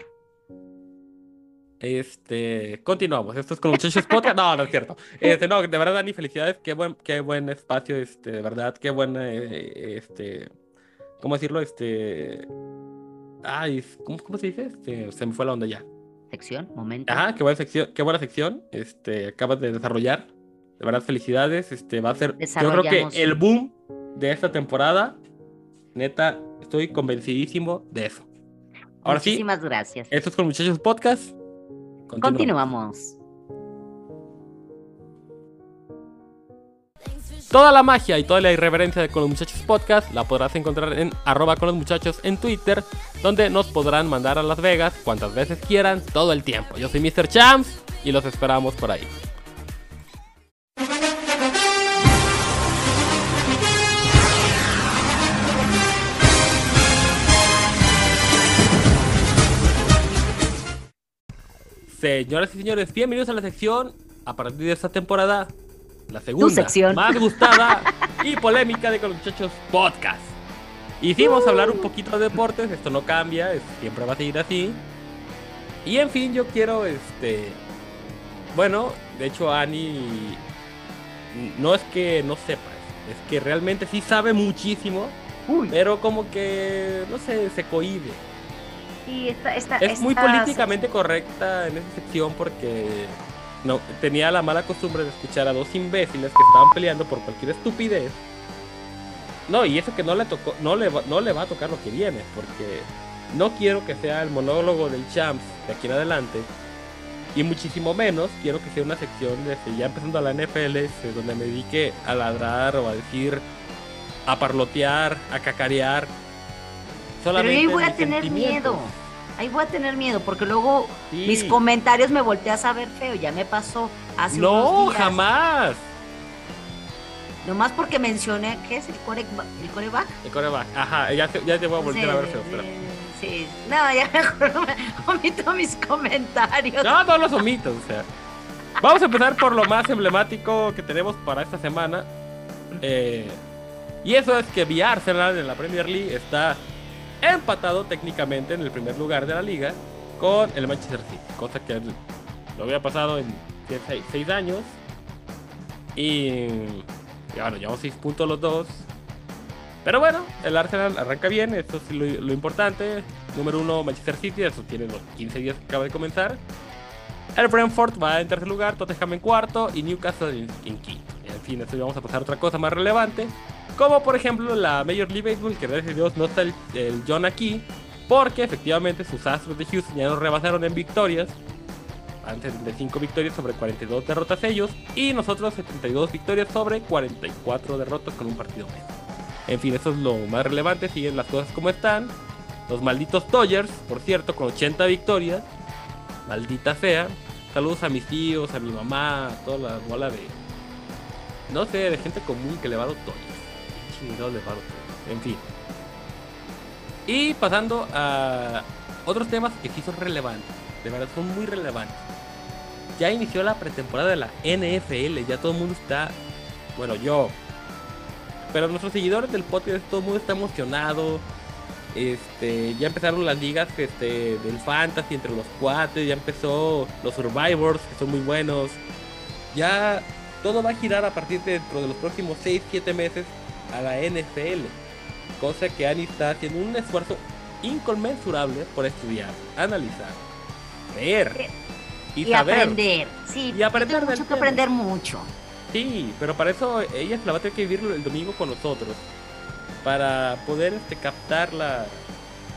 Este, continuamos. Esto es con muchachos podcast. No, no es cierto. Este, no, de verdad, Dani, felicidades. Qué buen, qué buen espacio, este, de verdad, qué buena, eh, este, ¿cómo decirlo? Este, ay, ¿cómo, cómo se dice? Este, se me fue la onda ya. Sección, momento. Ajá, qué buena sección, qué buena sección, este, acabas de desarrollar. De verdad, felicidades. Este, va a ser, yo creo que el boom de esta temporada. Neta, estoy convencidísimo de eso. Ahora sí, Muchísimas gracias. esto es con muchachos podcast. Continuamos. Continuamos. Toda la magia y toda la irreverencia de Con los Muchachos Podcast la podrás encontrar en arroba con los muchachos en Twitter, donde nos podrán mandar a Las Vegas cuantas veces quieran, todo el tiempo. Yo soy Mr. Champs y los esperamos por ahí. Señoras y señores, bienvenidos a la sección a partir de esta temporada, la segunda sección. más gustada y polémica de Con los Muchachos Podcast. Hicimos hablar un poquito de deportes, esto no cambia, es- siempre va a seguir así. Y en fin, yo quiero, este, bueno, de hecho Ani no es que no sepa, es que realmente sí sabe muchísimo, pero como que, no sé, se cohíbe. Y esta, esta, Es muy políticamente correcta en esa sección porque no tenía la mala costumbre de escuchar a dos imbéciles que estaban peleando por cualquier estupidez. No, y eso que no le tocó, no le va, no le va a tocar lo que viene, porque no quiero que sea el monólogo del Champs de aquí en adelante. Y muchísimo menos quiero que sea una sección de ya empezando a la NFL, este, donde me dedique a ladrar o a decir, a parlotear, a cacarear. Pero yo Solamente ahí voy a tener miedo. Ahí voy a tener miedo porque luego Sí. mis comentarios me volteas a ver feo. Ya me pasó hace No, unos días. jamás. Nomás porque mencioné, ¿qué es? El, core, el coreback. El coreback. Ajá, ya te, ya te voy a voltear a ver feo. espera. Sí, no, ya mejor omito mis comentarios. No, no los omitas, o sea. Vamos a empezar por lo más emblemático que tenemos para esta semana. Eh, y eso es que vía Arsenal en la Premier League está empatado técnicamente en el primer lugar de la liga con el Manchester City. Cosa que lo había pasado en 6 años. Y, y bueno, llevamos 6 puntos los dos. Pero bueno, el Arsenal arranca bien, esto es lo, lo importante. Número uno, Manchester City, eso tiene los 15 días que acaba de comenzar. El Brentford va en tercer lugar, Tottenham en cuarto y Newcastle en, en quinto. En fin, esto vamos a pasar a otra cosa más relevante. Como por ejemplo la Major League Baseball, que gracias a Dios no está el, el John aquí. Porque efectivamente sus astros de Houston ya nos rebasaron en victorias. Antes de 5 victorias sobre 42 derrotas ellos. Y nosotros 72 victorias sobre 44 derrotas con un partido menos. En fin, eso es lo más relevante. Siguen las cosas como están. Los malditos Dodgers, por cierto, con 80 victorias. Maldita sea. Saludos a mis tíos, a mi mamá, a toda la bola de. No sé, de gente común que le va a los Dodgers. Chingados le va a los Dodgers. En fin. Y pasando a otros temas que sí son relevantes. De verdad, son muy relevantes. Ya inició la pretemporada de la NFL. Ya todo el mundo está. Bueno, yo. Pero nuestros seguidores del podcast, todo el mundo está emocionado. Este, ya empezaron las ligas este, del fantasy entre los cuates, ya empezó los survivors que son muy buenos. Ya todo va a girar a partir de dentro de los próximos 6-7 meses a la NFL. Cosa que Ani está haciendo un esfuerzo inconmensurable por estudiar, analizar, leer y, y saber. aprender. Sí, Y aprender mucho que aprender mucho. Sí, pero para eso ella la va a tener que vivir el domingo con nosotros. Para poder este, captar la,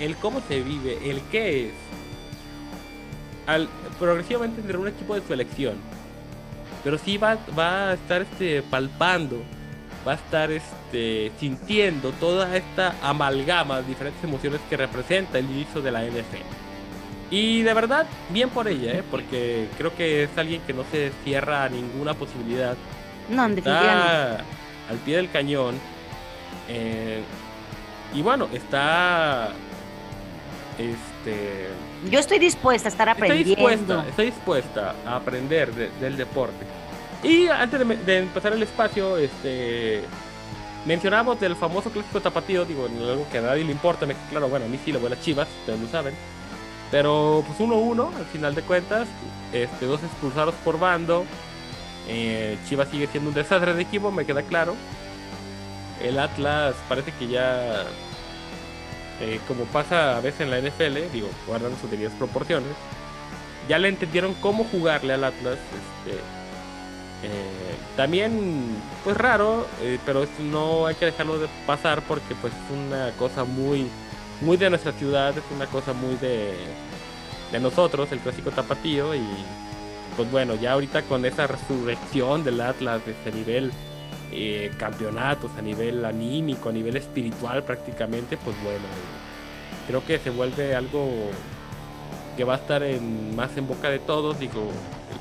el cómo se vive, el qué es. Al progresivamente tener un equipo de su elección. Pero sí va, va a estar este, palpando, va a estar este, sintiendo toda esta amalgama de diferentes emociones que representa el inicio de la NFL. Y de verdad, bien por ella, ¿eh? porque creo que es alguien que no se cierra a ninguna posibilidad No, en definitiva al pie del cañón. eh, y bueno, está. Este. Yo estoy dispuesta a estar Estoy aprendiendo. dispuesta, estoy dispuesta a aprender de- del deporte. Y antes de, empezar el espacio, este. Mencionamos del famoso clásico tapatío, digo, algo que a nadie le importa, me- claro, bueno, a mí sí le voy chivas, ustedes lo saben. Pero pues 1-1 al final de cuentas, este, dos expulsados por bando. Eh, Chivas sigue siendo un desastre de equipo, me queda claro. El Atlas parece que ya, eh, como pasa a veces en la NFL, digo, guardando sus debidas proporciones, ya le entendieron cómo jugarle al Atlas. Este, eh, también, pues raro, eh, pero no hay que dejarlo de pasar porque pues es una cosa muy, muy de nuestra ciudad, es una cosa muy de, de nosotros, el clásico tapatío y pues bueno, ya ahorita con esa resurrección del Atlas de este nivel eh, campeonatos, a nivel anímico, a nivel espiritual prácticamente, pues bueno, creo que se vuelve algo que va a estar en, más en boca de todos. Digo,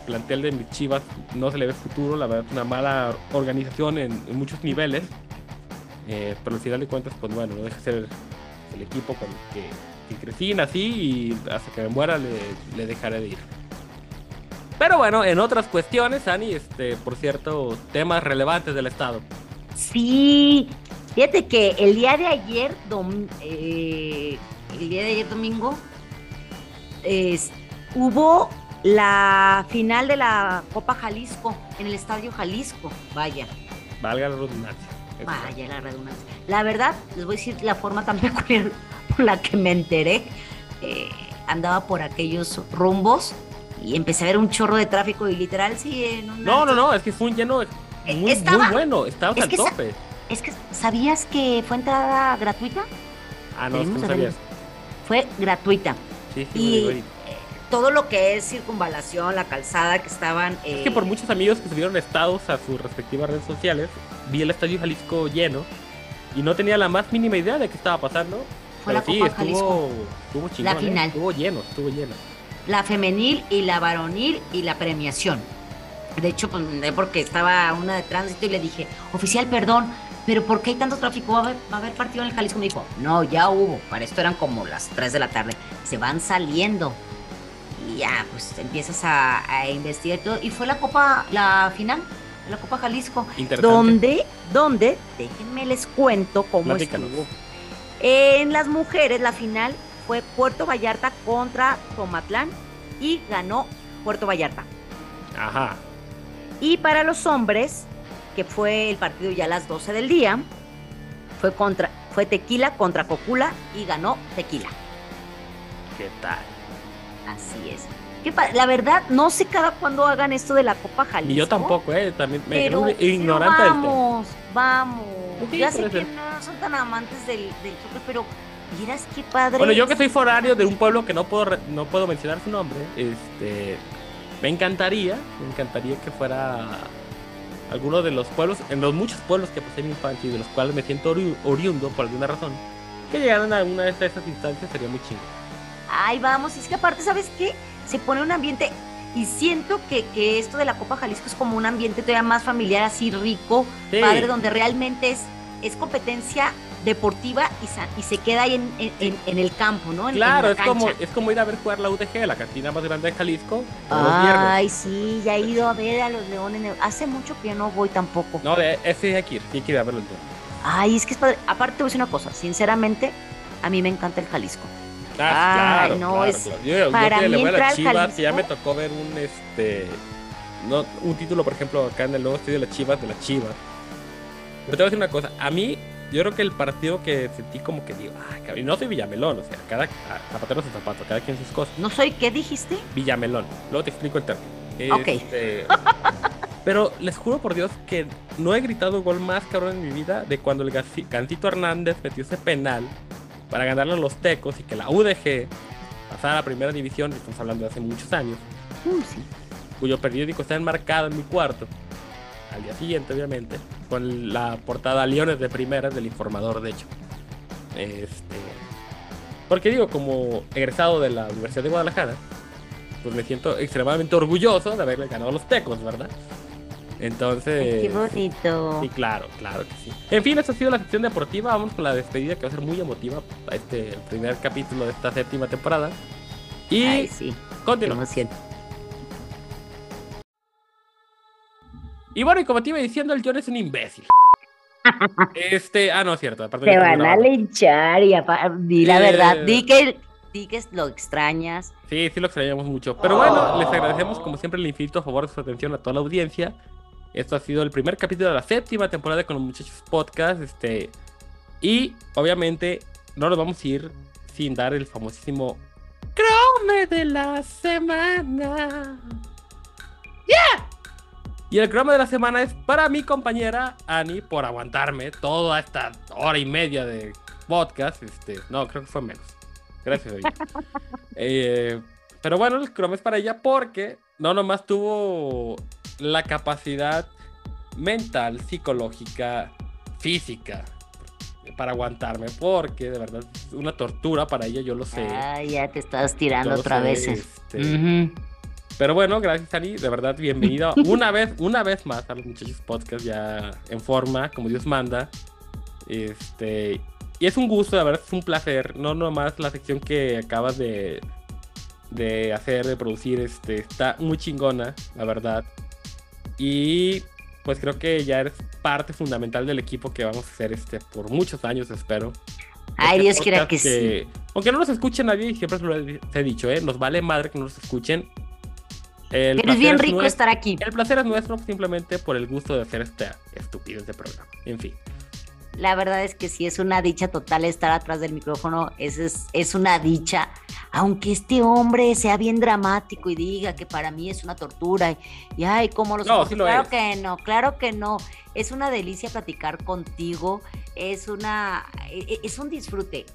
plantel de mis Chivas no se le ve futuro, la verdad una mala organización en, muchos niveles. Eh, pero al final de cuentas, pues bueno, no deja de ser el equipo con el que, que crecí, nací y hasta que me muera le, le dejaré de ir. Pero bueno, en otras cuestiones, Ani, este, por cierto, temas relevantes del Estado. Sí, fíjate que el día de ayer, dom- eh, el día de ayer domingo, es- hubo la final de la Copa Jalisco en el Estadio Jalisco. Vaya, Valga la redundancia. vaya la redundancia. La verdad, les voy a decir la forma tan peculiar por la que me enteré. eh, andaba por aquellos rumbos y empecé a ver un chorro de tráfico y literal sí en una- No, no, no, es que fue un lleno Eh, muy, estaba- muy bueno. Estábamos es al tope. Es que, ¿sabías que fue entrada gratuita? Ah, no, es que no sabías. Fue gratuita. Sí, sí, Y. todo lo que es circunvalación, la calzada que estaban... Es eh, que por muchos amigos que subieron estados a sus respectivas redes sociales, vi el Estadio Jalisco lleno y no tenía la más mínima idea de qué estaba pasando. Fue la sí, Copa Jalisco. estuvo, estuvo chingón, La ¿eh? final. Estuvo lleno, estuvo lleno. La femenil y la varonil y la premiación. De hecho, pues, porque estaba una de tránsito y le dije, oficial, perdón, pero ¿por qué hay tanto tráfico? ¿Va a haber, va a haber partido en el Jalisco? Me dijo, no, ya hubo. Para esto eran como las 3 de la tarde. Se van saliendo. Y ya, pues empiezas a, a investigar todo. Y fue la Copa, la final, la Copa Jalisco. Donde, donde, déjenme les cuento cómo Platícanos. estuvo. En las mujeres, la final fue Puerto Vallarta contra Tomatlán y ganó Puerto Vallarta. Ajá. Y para los hombres, que fue el partido ya a las 12 del día, fue contra fue Tequila contra Cocula y ganó Tequila. ¿Qué tal? Así es. Qué la verdad, no sé cada cuándo hagan esto de la Copa Jalisco. Ni yo tampoco, ¿eh? También me Pero, creo pero ignorante del tema. vamos, vamos. Ya sé que ser. no son tan amantes del, del pero miras qué padre. Bueno, yo que soy foráneo de un pueblo que no puedo no puedo mencionar su nombre, este me encantaría, me encantaría que fuera alguno de los pueblos, en los muchos pueblos que pasé en mi infancia y de los cuales me siento ori- oriundo por alguna razón, que llegaran a alguna de esas instancias sería muy chingo. Ay, vamos, y es que aparte, ¿sabes qué? Se pone un ambiente, y siento que, que esto de la Copa Jalisco es como un ambiente todavía más familiar, así rico, Sí. padre, donde realmente es, es competencia deportiva y, sa- y se queda ahí en, en- en- en el campo, ¿no? Claro, la es como, es como ir a ver jugar la UDG, la cantina más grande de Jalisco, los. Ay, sí, ya he ido a ver a los leones. Hace mucho que no voy tampoco. No, de ese hay que ir, sí hay que ir a verlo día. Ay, es que es padre. Aparte, te voy a decir una cosa. Sinceramente, a mí me encanta el Jalisco. Ah, Ay, claro, no, claro, es- claro. Yo, yo para que le voy a las Chivas, que ya me Jalisco- tocó ver un este no, un título, por ejemplo, acá en el logo estoy de las Chivas, de las Chivas. Pero te voy a decir una cosa, a mí, yo creo que el partido que sentí como que digo, ay, cabrón, y no soy Villamelón, o sea, cada ah, zapatero su zapato, cada quien sus cosas. No soy, ¿qué dijiste? Villamelón. Luego te explico el término. Ok. Este, pero les juro por Dios que no he gritado gol más cabrón en mi vida de cuando el Gancito Hernández metió ese penal para ganarle a los Tecos y que la UDG pasara a la primera división, estamos hablando de hace muchos años, sí. cuyo periódico está enmarcado en mi cuarto, al día siguiente obviamente, con la portada Leones de Primera del informador, de hecho. Este, porque digo, como egresado de la Universidad de Guadalajara, pues me siento extremadamente orgulloso de haberle ganado a los tecos, ¿verdad? Entonces... Qué bonito. Sí, claro, claro que sí. En fin, esta ha sido la sección deportiva. Vamos con la despedida que va a ser muy emotiva. Este el primer capítulo de esta séptima temporada. Y Ay, sí. Continuamos. Y bueno, y como te iba diciendo, el John es un imbécil. Este, ah, no, es cierto. Aparte Te van a linchar y di la Eh. verdad. Di que, di que lo extrañas. Sí, sí lo extrañamos mucho. Pero bueno, les agradecemos como siempre el infinito favor de su atención a toda la audiencia. Esto ha sido el primer capítulo de la séptima temporada con los muchachos podcast. Este, y obviamente no nos vamos a ir sin dar el famosísimo Chrome de la semana. ¡Yeah! Y el croma de la semana es para mi compañera Ani por aguantarme toda esta hora y media de podcast. Este, no, creo que fue menos. Gracias ella. Eh, pero bueno, el croma es para ella porque no nomás tuvo la capacidad mental, psicológica, física para aguantarme, porque de verdad es una tortura para ella, yo lo sé. Ay, ya te estás yo tirando lo otra sé, vez. este, Ujú. pero bueno, gracias Ani, de verdad bienvenida una vez, una vez más a los muchachos podcast ya en forma, como Dios manda. Este, y es un gusto, de verdad es un placer, no nomás la sección que acabas de de hacer, de producir, este, está muy chingona, la verdad. Y pues creo que ya eres parte fundamental del equipo que vamos a hacer este por muchos años, espero. Ay, Este Dios quiera que sí. Aunque no nos escuche nadie, y siempre se lo he dicho, ¿eh? Nos vale madre que no nos escuchen. El Pero es bien rico nuestro- estar aquí. El placer es nuestro simplemente por el gusto de hacer este estúpido de programa. En fin. La verdad es que sí, es una dicha total estar atrás del micrófono. Es, es, es una dicha. Aunque este hombre sea bien dramático y diga que para mí es una tortura. Y, y ay, ¿cómo los No, soporto? sí lo Claro es. que no, claro que no. Es una delicia platicar contigo. Es una. e- e- Es un disfrute.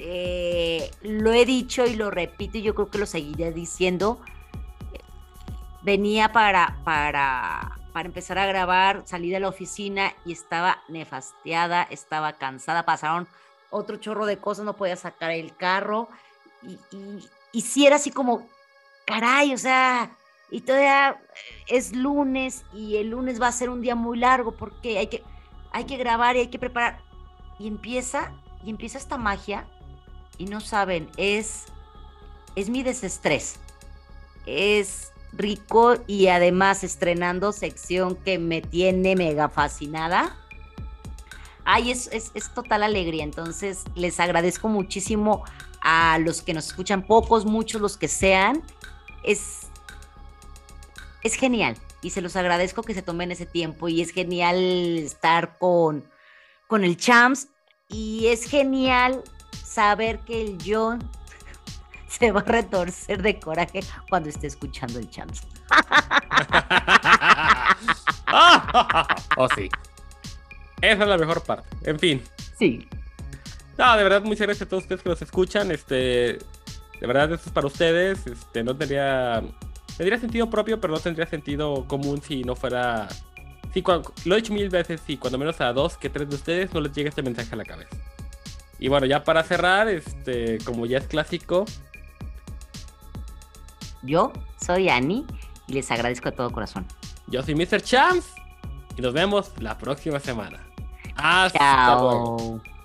Eh, lo he dicho y lo repito y yo creo que lo seguiré diciendo. Venía para, para, para empezar a grabar, salí de la oficina y estaba nefasteada, estaba cansada. Pasaron otro chorro de cosas, no podía sacar el carro. Y, sí era así como, caray, o sea, y todavía es lunes y el lunes va a ser un día muy largo porque hay que, hay que grabar y hay que preparar. Y empieza, y empieza esta magia y no saben, es, es mi desestrés. Es rico y además estrenando sección que me tiene mega fascinada. Ay, es, es, es total alegría. Entonces, les agradezco muchísimo a los que nos escuchan, pocos, muchos, los que sean. Es, es genial y se los agradezco que se tomen ese tiempo y es genial estar con, con el Champs y es genial saber que el John se va a retorcer de coraje cuando esté escuchando el Champs. oh, sí. Esa es la mejor parte. En fin. Sí. No, de verdad, muchas gracias a todos ustedes que nos escuchan. Este, de verdad, esto es para ustedes. Este, no tendría, tendría sentido propio, pero no tendría sentido común si no fuera. Cuando- lo he dicho mil veces, sí, cuando menos a dos que tres de ustedes no les llega este mensaje a la cabeza. Y bueno, ya para cerrar, este, como ya es clásico, Yo soy Annie y les agradezco de todo corazón. yo soy Mr. Champs y nos vemos la próxima semana. Hasta luego. Chao.